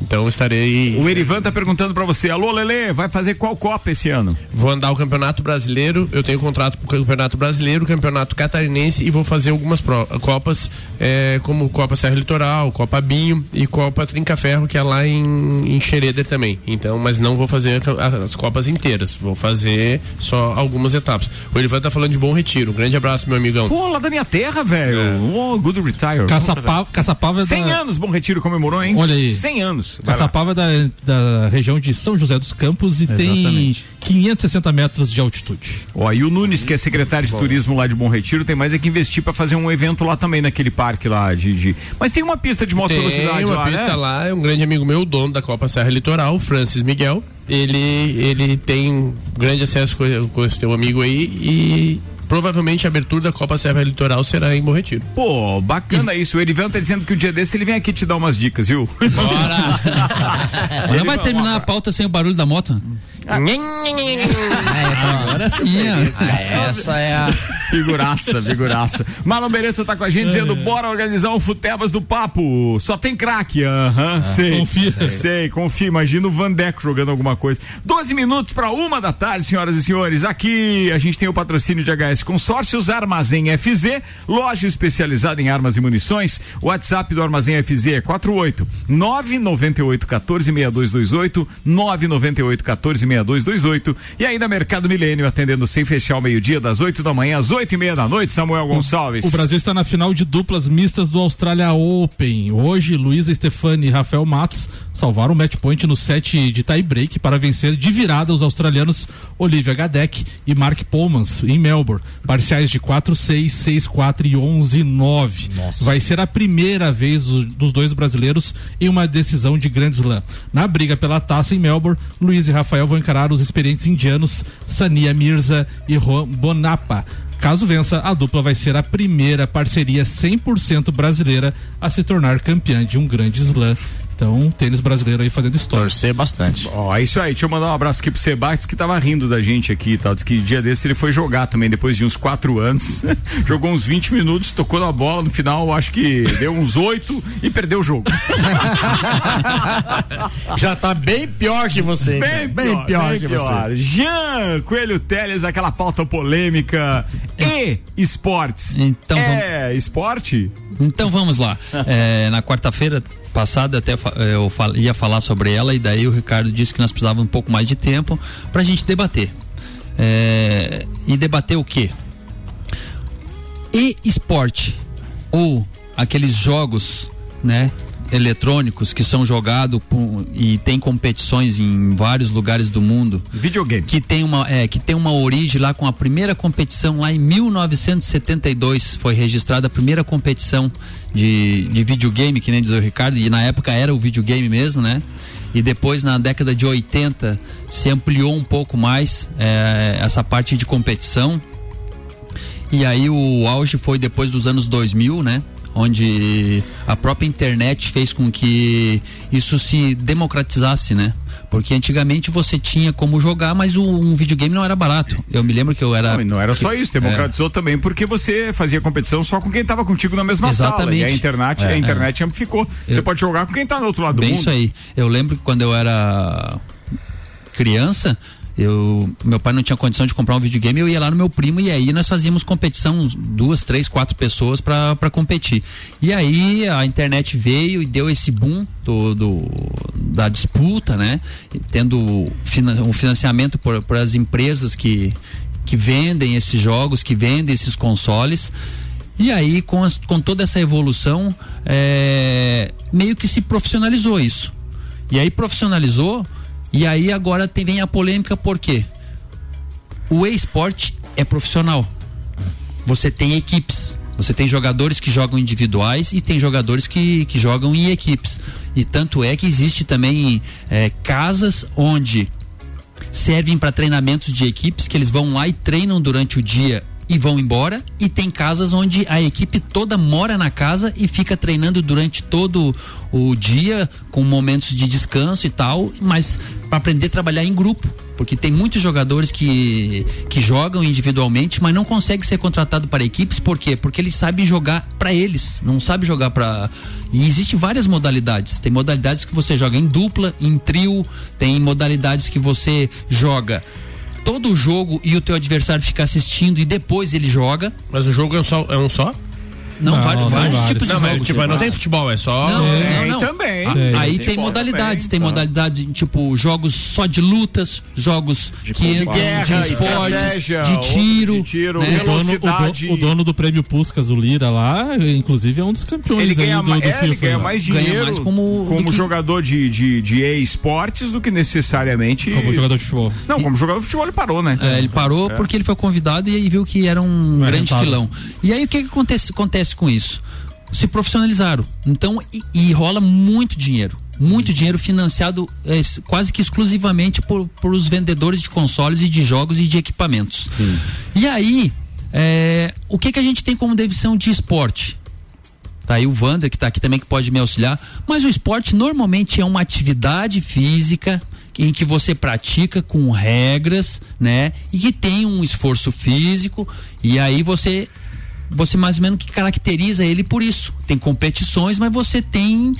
[SPEAKER 8] Então estarei.
[SPEAKER 1] O Erivan tá perguntando pra você, alô Lele, vai fazer qual Copa esse ano?
[SPEAKER 8] Vou andar o Campeonato Brasileiro, eu tenho contrato pro Campeonato Brasileiro, Campeonato Catarinense e vou fazer algumas pro- Copas, eh, como Copa Serra Litoral, Copa Binho e Copa Trinca Ferro, que é lá em, em Xereder também. Então, mas não vou fazer as Copas inteiras, vou fazer só algumas etapas. O Elivan tá falando de Bom Retiro, um grande abraço, meu amigão.
[SPEAKER 1] Pô, lá da minha terra, velho. Oh, good retire.
[SPEAKER 2] Caçapava, Caçapava é
[SPEAKER 1] 100
[SPEAKER 2] da...
[SPEAKER 1] anos Bom Retiro comemorou, hein?
[SPEAKER 2] Olha aí.
[SPEAKER 1] 100 anos.
[SPEAKER 2] Caçapava é da, da região de São José dos Campos e tem
[SPEAKER 3] Exatamente.
[SPEAKER 2] 560 metros de altitude.
[SPEAKER 1] Ó, e o Nunes, que é secretário de turismo lá de Bom Retiro, tem mais é que investir pra fazer um evento lá também, naquele parque lá de. de- Mas tem uma pista de moto
[SPEAKER 8] Tem
[SPEAKER 1] velocidade
[SPEAKER 8] uma
[SPEAKER 1] lá,
[SPEAKER 8] pista
[SPEAKER 1] né?
[SPEAKER 8] lá, é um grande amigo meu, o dono da Copa Serra Litoral, Francis Miguel. Ele, ele tem grande acesso com, com esse teu amigo aí e provavelmente a abertura da Copa Serra Litoral será em Bom Retiro.
[SPEAKER 1] Pô, bacana isso. O Erivan tá dizendo que o dia desse ele vem aqui te dar umas dicas, viu?
[SPEAKER 4] Não vai terminar a pauta sem o barulho da moto? Agora sim, ó. Essa é a.
[SPEAKER 1] Figuraça, figuraça. Marlon Beretta tá com a gente dizendo: bora organizar um Futebas do Papo. Só tem craque. Aham, sei.
[SPEAKER 2] confia.
[SPEAKER 1] Sei, sei, confia. Imagina o Vandeco jogando alguma coisa. 12 minutos para uma da tarde, senhoras e senhores. Aqui a gente tem o patrocínio de HS Consórcios, Armazém FZ, loja especializada em armas e munições. O WhatsApp do Armazém FZ é 48 998 14 6228 998 14 6228 e ainda Mercado Milênio atendendo sem fechar ao meio-dia das 8 da manhã às 8 e meia da noite, Samuel Gonçalves.
[SPEAKER 2] O Brasil está na final de duplas mistas do Australia Open. Hoje, Luísa Stefani e Rafael Matos salvaram o match point no set de tie-break para vencer de virada os australianos Olivia Gadek e Mark Polmans em Melbourne. Parciais de 4-6, 6-4 e 11-9. Vai ser a primeira vez do- dos dois brasileiros em uma decisão de Grand Slam. Na briga pela taça em Melbourne, Luiz e Rafael vão encarar os experientes indianos Sania Mirza e Juan Bonapa. Caso vença, a dupla vai ser a primeira parceria 100% brasileira a se tornar campeã de um grande slam. Então, tênis brasileiro aí fazendo história.
[SPEAKER 3] Torcer bastante.
[SPEAKER 1] Ó, é isso aí. Deixa eu mandar um abraço aqui pro Sebastião que tava rindo da gente aqui e tal. Diz que dia desse ele foi jogar também, depois de uns quatro anos. Jogou uns 20 minutos, tocou na bola, no final acho que deu uns oito e perdeu o jogo.
[SPEAKER 3] Já tá bem pior que você.
[SPEAKER 1] Bem,
[SPEAKER 3] então.
[SPEAKER 1] pior, bem
[SPEAKER 3] que
[SPEAKER 1] pior.
[SPEAKER 3] você.
[SPEAKER 1] Jean Coelho Teles, aquela pauta polêmica. E esportes.
[SPEAKER 4] Então
[SPEAKER 1] é esporte?
[SPEAKER 4] Então vamos lá. É, na quarta-feira passada até eh, eu ia falar sobre ela e daí o Ricardo disse que nós precisávamos um pouco mais de tempo para a gente debater. é, e debater o quê? E esporte ou aqueles jogos, né, eletrônicos que são jogados e tem competições em vários lugares do mundo.
[SPEAKER 1] Videogame.
[SPEAKER 4] Que tem uma é, que tem uma origem lá com a primeira competição lá em 1972 foi registrada a primeira competição de, de videogame, que nem diz o Ricardo, e na época era o videogame mesmo, né? E depois na década de 80 se ampliou um pouco mais é, essa parte de competição. E aí o auge foi depois dos anos 2000, né? Onde a própria internet fez com que isso se democratizasse, né? Porque antigamente você tinha como jogar, mas um, um videogame não era barato. Eu me lembro que eu era.
[SPEAKER 1] Não, não era só isso, democratizou é. também porque você fazia competição só com quem estava contigo na mesma Exatamente. sala. E a internet, é, a internet é. amplificou. Você eu, pode jogar com quem está do outro lado do mundo.
[SPEAKER 4] Isso aí. Eu lembro que quando eu era criança, eu, meu pai não tinha condição de comprar um videogame, eu ia lá no meu primo e aí nós fazíamos competição, duas, três, quatro pessoas para competir. E aí a internet veio e deu esse boom do, do da disputa, né? Tendo um financiamento por as empresas que, que vendem esses jogos, que vendem esses consoles. E aí, com, as, com toda essa evolução, é, meio que se profissionalizou isso. E aí profissionalizou e aí agora tem, vem a polêmica porque o e-sport é profissional. Você tem equipes. Você tem jogadores que jogam individuais e tem jogadores que, que jogam em equipes. E tanto é que existe também é, casas onde servem para treinamentos de equipes que eles vão lá e treinam durante o dia e vão embora. E tem casas onde a equipe toda mora na casa e fica treinando durante todo o dia, com momentos de descanso e tal, mas para aprender a trabalhar em grupo. Porque tem muitos jogadores que, que jogam individualmente, mas não conseguem ser contratados para equipes, por quê? Porque eles sabem jogar para eles, não sabem jogar para. E existe várias modalidades. Tem modalidades que você joga em dupla, em trio, tem modalidades que você joga todo o jogo e o teu adversário fica assistindo e depois ele joga.
[SPEAKER 8] Mas o jogo é só? É um só?
[SPEAKER 4] Não, não vários, vários, vários, tipos
[SPEAKER 8] não,
[SPEAKER 4] de jogos.
[SPEAKER 8] Tipo, não tem futebol, é só.
[SPEAKER 4] Não,
[SPEAKER 8] é,
[SPEAKER 4] não, não.
[SPEAKER 1] também.
[SPEAKER 4] É, aí tem, tem modalidades, também, tem tá. modalidade tipo jogos só de lutas, jogos
[SPEAKER 1] de
[SPEAKER 4] que
[SPEAKER 1] de, guerra,
[SPEAKER 4] de esportes, de tiro,
[SPEAKER 1] de tiro
[SPEAKER 2] né? o, dono, o, dono, o, dono, do prêmio Puscas, o Lira lá, inclusive é um dos campeões
[SPEAKER 1] ele ganha,
[SPEAKER 2] do, do
[SPEAKER 1] é,
[SPEAKER 2] FIFA.
[SPEAKER 1] Ele ganha mais dinheiro ganha mais como, como que... jogador de, de, de e-esportes do que necessariamente
[SPEAKER 2] como jogador de futebol.
[SPEAKER 1] Não, como jogador de futebol ele parou, né?
[SPEAKER 4] É, ele parou é. porque ele foi convidado e viu que era um grande filão. E aí o que acontece, acontece com isso? se profissionalizaram. Então, e, e rola muito dinheiro. Muito uhum. dinheiro financiado é, quase que exclusivamente por, por os vendedores de consoles e de jogos e de equipamentos. Sim. E aí, é, o que, que a gente tem como divisão de esporte? Tá aí o Wander que está aqui também que pode me auxiliar. Mas o esporte normalmente é uma atividade física em que você pratica com regras, né? E que tem um esforço físico e aí você você mais ou menos que caracteriza ele por isso. Tem competições, mas você tem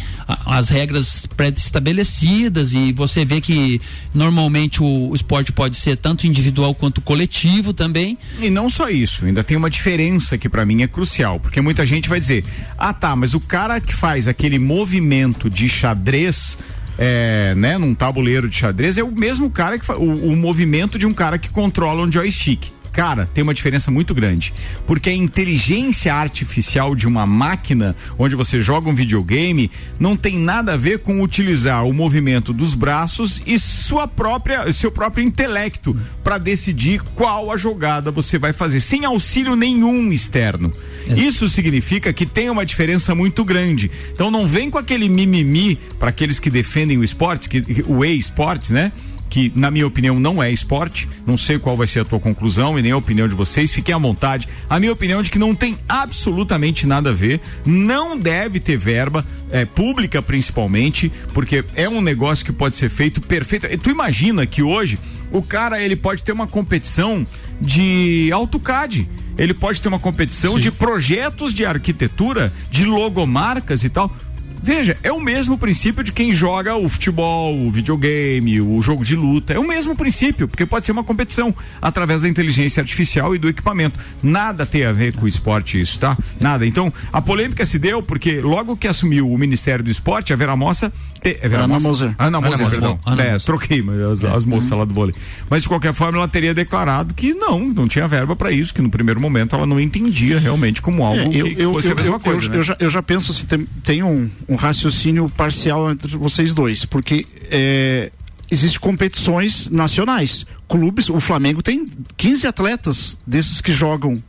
[SPEAKER 4] as regras pré-estabelecidas e você vê que normalmente o, esporte pode ser tanto individual quanto coletivo também.
[SPEAKER 1] E não só isso, ainda tem uma diferença que para mim é crucial, porque muita gente vai dizer: "Ah, tá, mas o cara que faz aquele movimento de xadrez é, né, num tabuleiro de xadrez é o mesmo cara que o, o movimento de um cara que controla um joystick. Cara, tem uma diferença muito grande. Porque a inteligência artificial de uma máquina, onde você joga um videogame, não tem nada a ver com utilizar o movimento dos braços e sua própria, seu próprio intelecto para decidir qual a jogada você vai fazer, sem auxílio nenhum externo. É. Isso significa que tem uma diferença muito grande. Então não vem com aquele mimimi para aqueles que defendem o esporte, que, o e-esportes, né? Que, na minha opinião, não é esporte. Não sei qual vai ser a tua conclusão e nem a opinião de vocês. Fiquem à vontade. A minha opinião é de que não tem absolutamente nada a ver. Não deve ter verba, é, pública principalmente, porque é um negócio que pode ser feito perfeito. E tu imagina que hoje o cara ele pode ter uma competição de AutoCAD. Ele pode ter uma competição Sim. de projetos de arquitetura, de logomarcas e tal Veja, é o mesmo princípio de quem joga o futebol, o videogame, o jogo de luta. É o mesmo princípio, porque pode ser uma competição através da inteligência artificial e do equipamento. Nada tem a ver com o esporte isso, tá? Nada. Então, a polêmica se deu porque logo que assumiu o Ministério do Esporte, a Vera Mossa. Te- É Vera
[SPEAKER 5] Ana? Moser.
[SPEAKER 1] Ana Moser,
[SPEAKER 5] Ana Moser.
[SPEAKER 1] perdão.
[SPEAKER 5] Ana
[SPEAKER 1] é,
[SPEAKER 5] Moser.
[SPEAKER 1] troquei mas as, as moças lá do vôlei. Mas de qualquer forma, ela teria declarado que não, não tinha verba para isso, que no primeiro momento ela não entendia realmente como algo
[SPEAKER 5] É, eu,
[SPEAKER 1] que,
[SPEAKER 5] eu,
[SPEAKER 1] fosse
[SPEAKER 5] eu,
[SPEAKER 1] a mesma
[SPEAKER 5] eu-
[SPEAKER 1] coisa.
[SPEAKER 5] eu-
[SPEAKER 1] né?
[SPEAKER 5] eu já, eu já penso assim, tem, tem um, um raciocínio parcial entre vocês dois, porque é, existem competições nacionais. Clubes, o Flamengo tem 15 atletas desses que jogam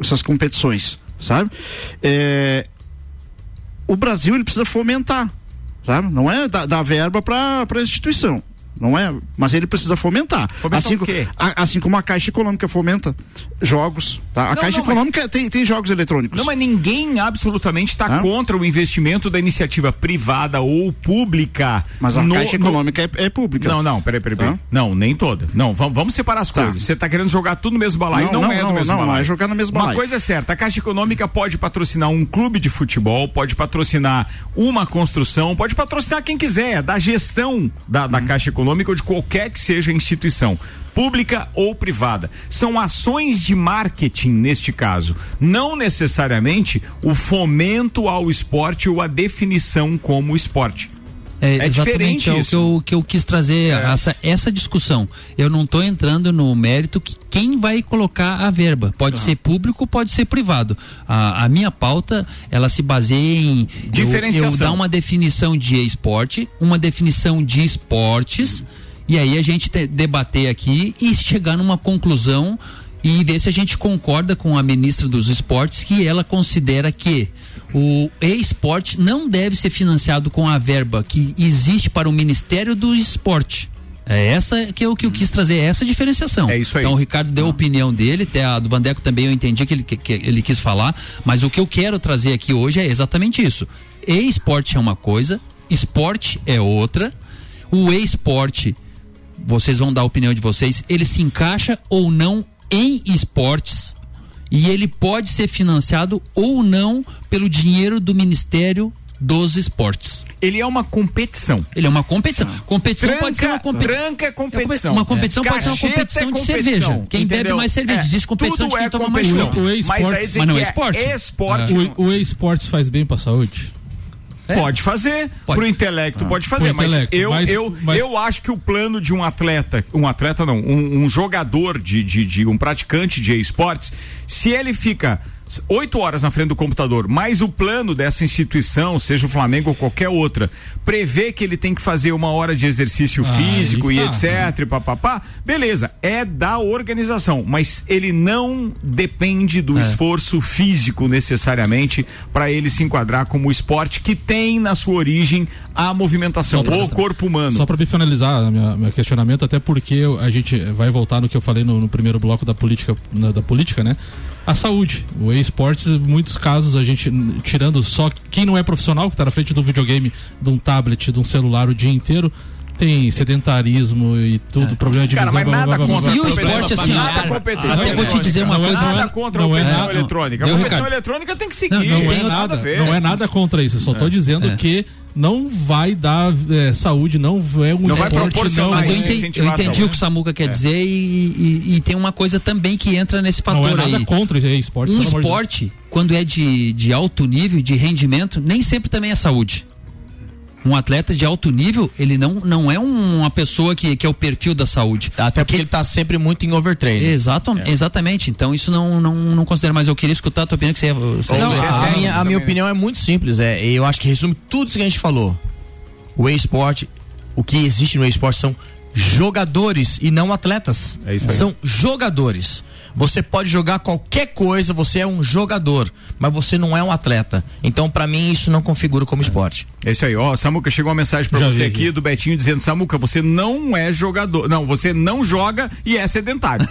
[SPEAKER 5] essas competições, sabe? É, o Brasil ele precisa fomentar, sabe? Não é dar, dar verba para a instituição. Não é, mas ele precisa fomentar.
[SPEAKER 1] Fomentar
[SPEAKER 5] assim,
[SPEAKER 1] o quê?
[SPEAKER 5] a- assim como a Caixa Econômica fomenta jogos. Tá? A
[SPEAKER 1] Não,
[SPEAKER 5] Caixa
[SPEAKER 1] não, mas-
[SPEAKER 5] Econômica tem, tem jogos eletrônicos.
[SPEAKER 1] Não, mas ninguém absolutamente está contra o investimento da iniciativa privada ou pública.
[SPEAKER 5] Mas a
[SPEAKER 1] no-
[SPEAKER 5] Caixa
[SPEAKER 1] no-
[SPEAKER 5] Econômica é, é pública.
[SPEAKER 1] Não, não, peraí, peraí, peraí. Não, nem toda. Não, vamos, vamos separar as
[SPEAKER 5] Tá.
[SPEAKER 1] coisas. Você está querendo jogar tudo no mesmo balaio,
[SPEAKER 5] Não,
[SPEAKER 1] não,
[SPEAKER 5] não,
[SPEAKER 1] é
[SPEAKER 5] não,
[SPEAKER 1] no mesmo
[SPEAKER 5] não,
[SPEAKER 1] balaio.
[SPEAKER 5] não é jogar no mesmo
[SPEAKER 1] Uma
[SPEAKER 5] balaio.
[SPEAKER 1] coisa é certa, a Caixa Econômica pode patrocinar um clube de futebol, pode patrocinar uma construção, pode patrocinar quem quiser, é da gestão da,
[SPEAKER 5] Hum.
[SPEAKER 1] da Caixa Econômica ou de qualquer que seja a instituição. Pública ou privada. São ações de marketing neste caso. Não necessariamente o fomento ao esporte ou a definição como esporte.
[SPEAKER 4] É,
[SPEAKER 1] É
[SPEAKER 4] exatamente
[SPEAKER 1] diferente
[SPEAKER 4] é o que eu, que eu quis trazer essa, essa discussão. Eu não estou entrando no mérito que quem vai colocar a verba. Pode ser público, pode ser privado. A, a minha pauta, ela se baseia em eu- eu,
[SPEAKER 1] Diferenciação.
[SPEAKER 4] dar uma definição de esporte, uma definição de esportes, e aí a gente te- debater aqui e chegar numa conclusão e ver se a gente concorda com a ministra dos esportes que ela considera que o e-esporte não deve ser financiado com a verba que existe para o Ministério do Esporte. É essa que eu, que eu quis trazer, é essa diferenciação.
[SPEAKER 1] É isso aí.
[SPEAKER 4] Então o Ricardo deu a opinião dele, até a do Vandeco também eu entendi que ele, que, que ele quis falar, mas o que eu quero trazer aqui hoje é exatamente isso. E-esporte é uma coisa, esporte é outra. O e-esporte, vocês vão dar a opinião de vocês, ele se encaixa ou não em esportes e ele pode ser financiado ou não pelo dinheiro do Ministério dos Esportes.
[SPEAKER 1] Ele é uma competição.
[SPEAKER 4] Ele é uma competição. Competição pode ser uma competição.
[SPEAKER 1] Tranca é competição.
[SPEAKER 4] Uma competição pode ser uma
[SPEAKER 1] Cacheta
[SPEAKER 4] competição
[SPEAKER 1] é
[SPEAKER 4] de
[SPEAKER 1] competição,
[SPEAKER 4] cerveja. Quem bebe mais cerveja.
[SPEAKER 1] É,
[SPEAKER 4] Existe competição
[SPEAKER 1] tudo
[SPEAKER 4] de quem
[SPEAKER 1] é
[SPEAKER 4] toma mais
[SPEAKER 1] competição.
[SPEAKER 4] chopp.
[SPEAKER 2] O
[SPEAKER 1] Mas
[SPEAKER 4] Mas não
[SPEAKER 1] que
[SPEAKER 4] é esporte?
[SPEAKER 1] esporte
[SPEAKER 2] O, o e-sports faz bem pra saúde?
[SPEAKER 1] Pode fazer,
[SPEAKER 4] Pode.
[SPEAKER 1] pro intelecto pode fazer, mas
[SPEAKER 2] intelecto,
[SPEAKER 1] eu,
[SPEAKER 2] mas-
[SPEAKER 1] eu,
[SPEAKER 2] mas-
[SPEAKER 1] eu acho que o plano de um atleta, um atleta não, um, um jogador de, de, de um praticante de esportes, se ele fica oito horas na frente do computador, mas o plano dessa instituição, seja o Flamengo ou qualquer outra, prevê que ele tem que fazer uma hora de exercício
[SPEAKER 2] Ah,
[SPEAKER 1] físico e
[SPEAKER 2] tá.
[SPEAKER 1] etc, e papapá, beleza, é da organização, mas ele não depende do
[SPEAKER 4] É.
[SPEAKER 1] esforço físico necessariamente para ele se enquadrar como esporte que tem na sua origem a movimentação, o corpo humano.
[SPEAKER 2] Só para me finalizar minha, meu questionamento, até porque a gente vai voltar no que eu falei no, no primeiro bloco da política, na- da política, né? A saúde. O esportes, em muitos casos, a gente, tirando só quem não é profissional, que está na frente do videogame, de um tablet, de um celular o dia inteiro, tem sedentarismo e tudo, problema de
[SPEAKER 1] Cara,
[SPEAKER 2] visão.
[SPEAKER 1] mas
[SPEAKER 2] blá,
[SPEAKER 1] nada
[SPEAKER 2] blá, blá, blá,
[SPEAKER 1] contra.
[SPEAKER 4] E o esporte, assim,
[SPEAKER 1] nada
[SPEAKER 4] ah,
[SPEAKER 1] competição
[SPEAKER 4] eu vou te dizer uma
[SPEAKER 1] eletrônica.
[SPEAKER 4] coisa,
[SPEAKER 1] nada
[SPEAKER 2] não-
[SPEAKER 1] contra a
[SPEAKER 2] não é
[SPEAKER 1] competição eletrônica. A competição eletrônica tem que seguir.
[SPEAKER 4] Não, não
[SPEAKER 2] Não é, nada, não é nada contra isso. Eu só dizendo
[SPEAKER 4] É.
[SPEAKER 2] que não vai dar é, saúde, não é um
[SPEAKER 1] Não vai
[SPEAKER 2] esporte,
[SPEAKER 1] proporcionar
[SPEAKER 2] não,
[SPEAKER 4] Mas eu entendi, eu entendi o que o Samuca quer dizer e, e- e tem uma coisa também que entra nesse
[SPEAKER 2] não
[SPEAKER 4] fator
[SPEAKER 2] é nada
[SPEAKER 4] aí.
[SPEAKER 2] contra o esporte.
[SPEAKER 4] Um
[SPEAKER 2] amor de
[SPEAKER 4] esporte, quando é de, de alto nível, de rendimento, nem sempre também é saúde. Um atleta de alto nível, ele não, não é um- uma pessoa que, que é o perfil da saúde.
[SPEAKER 6] Até porque ele tá sempre muito em overtraining.
[SPEAKER 4] Exato, Exatamente. Então isso não, não, não considero, mas eu queria escutar a tua opinião que você ia. Você
[SPEAKER 6] Não,
[SPEAKER 4] ia-
[SPEAKER 6] a, a minha, a minha opinião é muito simples. É, eu acho que resume tudo isso que a gente falou. O e-sport, o que existe no e-sport são jogadores e não atletas.
[SPEAKER 1] É isso aí.
[SPEAKER 6] São jogadores. Você pode jogar qualquer coisa, você é um jogador, mas você não é um atleta. Então, pra mim, isso não configura como esporte.
[SPEAKER 1] É isso aí, ó. Samuca, chegou uma mensagem pra
[SPEAKER 2] Já
[SPEAKER 1] você
[SPEAKER 2] vi
[SPEAKER 1] aqui do Betinho dizendo: Samuca, você não é jogador. Não, você não joga e é sedentário.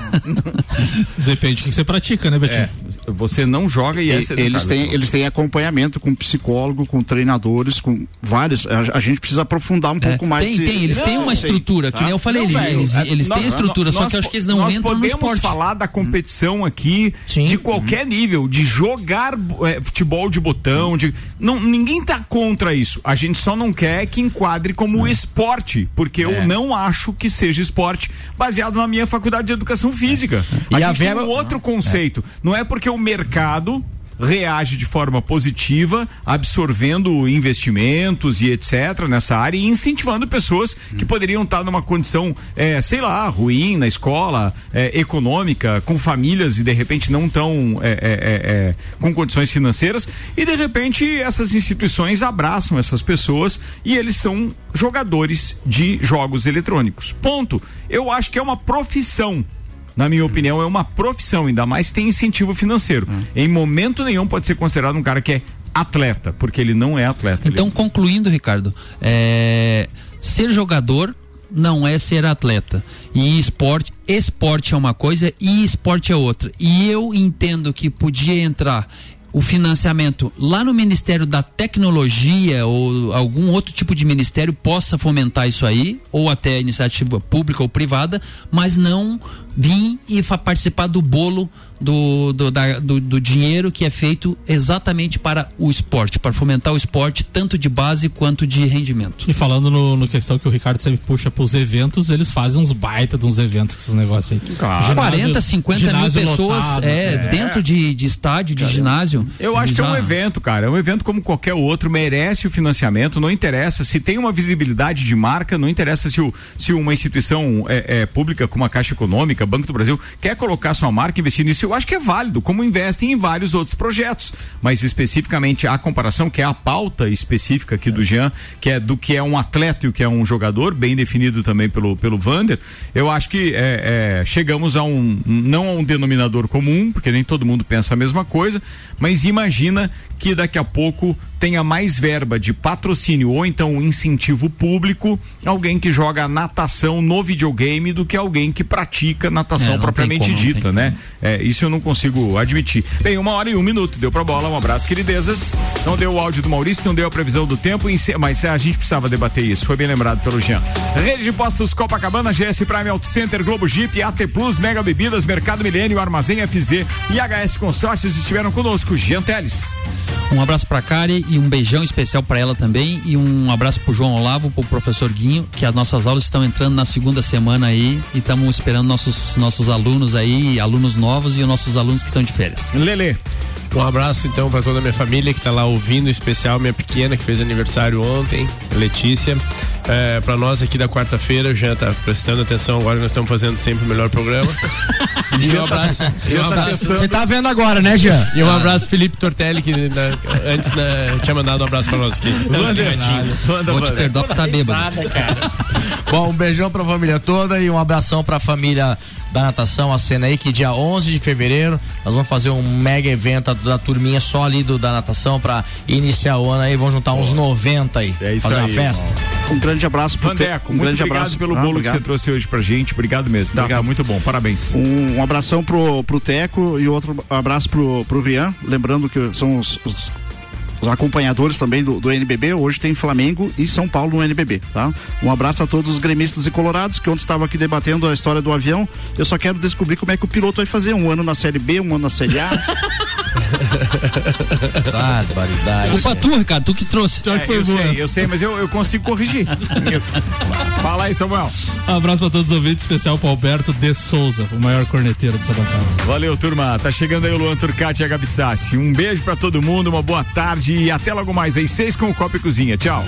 [SPEAKER 2] Depende do que você pratica, né, Betinho?
[SPEAKER 1] É. você não joga e é
[SPEAKER 5] E-
[SPEAKER 1] sedentário.
[SPEAKER 5] eles têm eles têm acompanhamento com psicólogo, com treinadores, com vários. A, a gente precisa aprofundar um pouco mais.
[SPEAKER 4] tem,
[SPEAKER 5] esse-
[SPEAKER 4] tem, eles têm uma
[SPEAKER 5] esse-
[SPEAKER 4] estrutura, que nem eu falei,
[SPEAKER 1] Não,
[SPEAKER 4] eles,
[SPEAKER 1] velho,
[SPEAKER 4] eles,
[SPEAKER 1] é,
[SPEAKER 4] têm
[SPEAKER 1] nós-
[SPEAKER 4] a estrutura, só
[SPEAKER 1] nós
[SPEAKER 4] que eu acho que eles não entram no
[SPEAKER 1] podemos
[SPEAKER 4] esporte.
[SPEAKER 1] falar da competição aqui de qualquer nível, de jogar é, futebol de botão, de não ninguém tá contra isso. A gente só não quer que enquadre como esporte, porque eu não acho que seja esporte baseado na minha faculdade de educação física.
[SPEAKER 3] E
[SPEAKER 1] a
[SPEAKER 3] a
[SPEAKER 1] gente tem
[SPEAKER 3] verba-
[SPEAKER 1] um outro conceito. Não é porque o mercado reage de forma positiva, absorvendo investimentos e etc. nessa área e incentivando pessoas que poderiam estar numa condição, eh, sei lá, ruim na escola, eh, econômica, com famílias e de repente não tão eh, eh, eh, eh, com condições financeiras e de repente essas instituições abraçam essas pessoas e eles são jogadores de jogos eletrônicos. Ponto. Eu acho que é uma profissão na minha opinião, é uma profissão, ainda mais tem incentivo financeiro. Em momento nenhum pode ser considerado um cara que é atleta, porque ele não é atleta.
[SPEAKER 4] Então, concluindo, Ricardo, é, ser jogador não é ser atleta. E esporte, esporte é uma coisa e esporte é outra. E eu entendo que podia entrar o financiamento lá no Ministério da Tecnologia ou algum outro tipo de ministério possa fomentar isso aí, ou até iniciativa pública ou privada, mas não vir e participar do bolo do, do, da- do, do dinheiro que é feito exatamente para o esporte, para fomentar o esporte tanto de base quanto de rendimento.
[SPEAKER 2] E falando no, no questão que o Ricardo sempre puxa pros eventos, eles fazem uns baita de uns eventos com esses negócios aí. Ginásio-
[SPEAKER 4] 40, 50 mil pessoas
[SPEAKER 2] lotado.
[SPEAKER 4] é, dentro de, de estádio, de ginásio.
[SPEAKER 1] Eu acho que é um evento, cara. É um evento como qualquer outro, merece o financiamento, não interessa se tem uma visibilidade de marca, não interessa se, o, se uma instituição é, é pública como a Caixa Econômica, Banco do Brasil, quer colocar sua marca, investir nisso, eu acho que é válido, como investem em vários outros projetos. Mas especificamente a comparação, que é a pauta específica aqui do Jean, que é do que é um atleta e o que é um jogador, bem definido também pelo, pelo Vander, eu acho que é, é, chegamos a um, não a um denominador comum, porque nem todo mundo pensa a mesma coisa, mas imagina que daqui a pouco tenha mais verba de patrocínio ou então um incentivo público alguém que joga natação no videogame do que alguém que pratica natação
[SPEAKER 4] É,
[SPEAKER 1] propriamente
[SPEAKER 4] como,
[SPEAKER 1] dita, né? É, isso eu não consigo admitir. Bem, uma hora e um minuto, deu pra bola, um abraço, queridezas. Não deu o áudio do Maurício, não deu a previsão do tempo, mas a gente precisava debater isso, foi bem lembrado pelo Jean. Rede de Postos Copacabana, GS Prime Auto Center, Globo Jeep, AT Plus, Mega Bebidas, Mercado Milênio, Armazém FZ e HS Consórcios estiveram conosco. Jean Teles.
[SPEAKER 4] Um abraço pra Kari e um beijão especial pra ela também. E um abraço pro João Olavo, pro professor Guinho, que as nossas aulas estão entrando na segunda semana aí e estamos esperando nossos, nossos alunos aí, alunos novos e os nossos alunos que estão de férias.
[SPEAKER 1] Lele.
[SPEAKER 8] Um abraço então para toda a minha família que tá lá ouvindo, em especial minha pequena que fez aniversário ontem, Letícia. É, para nós aqui da quarta-feira, já tá prestando atenção agora, nós estamos fazendo sempre o melhor programa. E um abraço. e um abraço-
[SPEAKER 3] Você tá vendo agora, né, Jean?
[SPEAKER 8] E um abraço Felipe Tortelli, que na- antes né, tinha mandado um abraço pra nós aqui.
[SPEAKER 4] Vou te perdoar por estar bêbado.
[SPEAKER 6] Bom, um beijão pra família toda e um abração pra família da natação, a cena aí, que dia 11 de fevereiro nós vamos fazer um mega evento da turminha só ali do, da natação pra iniciar o ano aí, vamos juntar uns 90 aí,
[SPEAKER 1] É isso
[SPEAKER 6] fazer
[SPEAKER 1] aí,
[SPEAKER 6] uma festa.
[SPEAKER 5] Um grande abraço
[SPEAKER 1] Vandeco,
[SPEAKER 5] um
[SPEAKER 1] muito
[SPEAKER 5] grande
[SPEAKER 1] obrigado
[SPEAKER 5] abraço
[SPEAKER 1] pelo
[SPEAKER 5] Ah,
[SPEAKER 1] bolo
[SPEAKER 5] obrigado.
[SPEAKER 1] que você trouxe hoje pra gente. Obrigado mesmo. Tá,
[SPEAKER 5] Obrigado.
[SPEAKER 1] muito bom, parabéns.
[SPEAKER 5] Um, um abração pro, pro Teco e outro abraço pro, pro Rian. Lembrando que são os, os- os acompanhadores também do, do NBB. Hoje tem Flamengo e São Paulo no NBB, tá? Um abraço a todos os gremistas e colorados que ontem estava aqui debatendo a história do avião. Eu só quero descobrir como é que o piloto vai fazer. Um ano na Série B, um ano na Série A.
[SPEAKER 6] Barbaridade.
[SPEAKER 4] Culpa tua, Ricardo, tu que trouxe.
[SPEAKER 1] É, eu sei, eu sei, mas eu, eu consigo corrigir. Fala aí, Samuel.
[SPEAKER 2] Um abraço pra todos os ouvintes, especial pro Alberto de Souza, o maior corneteiro dessa bancada.
[SPEAKER 1] Valeu, turma. Tá chegando aí o Luan Turcati e a Gabi Sassi. Um beijo pra todo mundo, uma boa tarde e até logo mais aí, seis com o Copa e Cozinha. Tchau.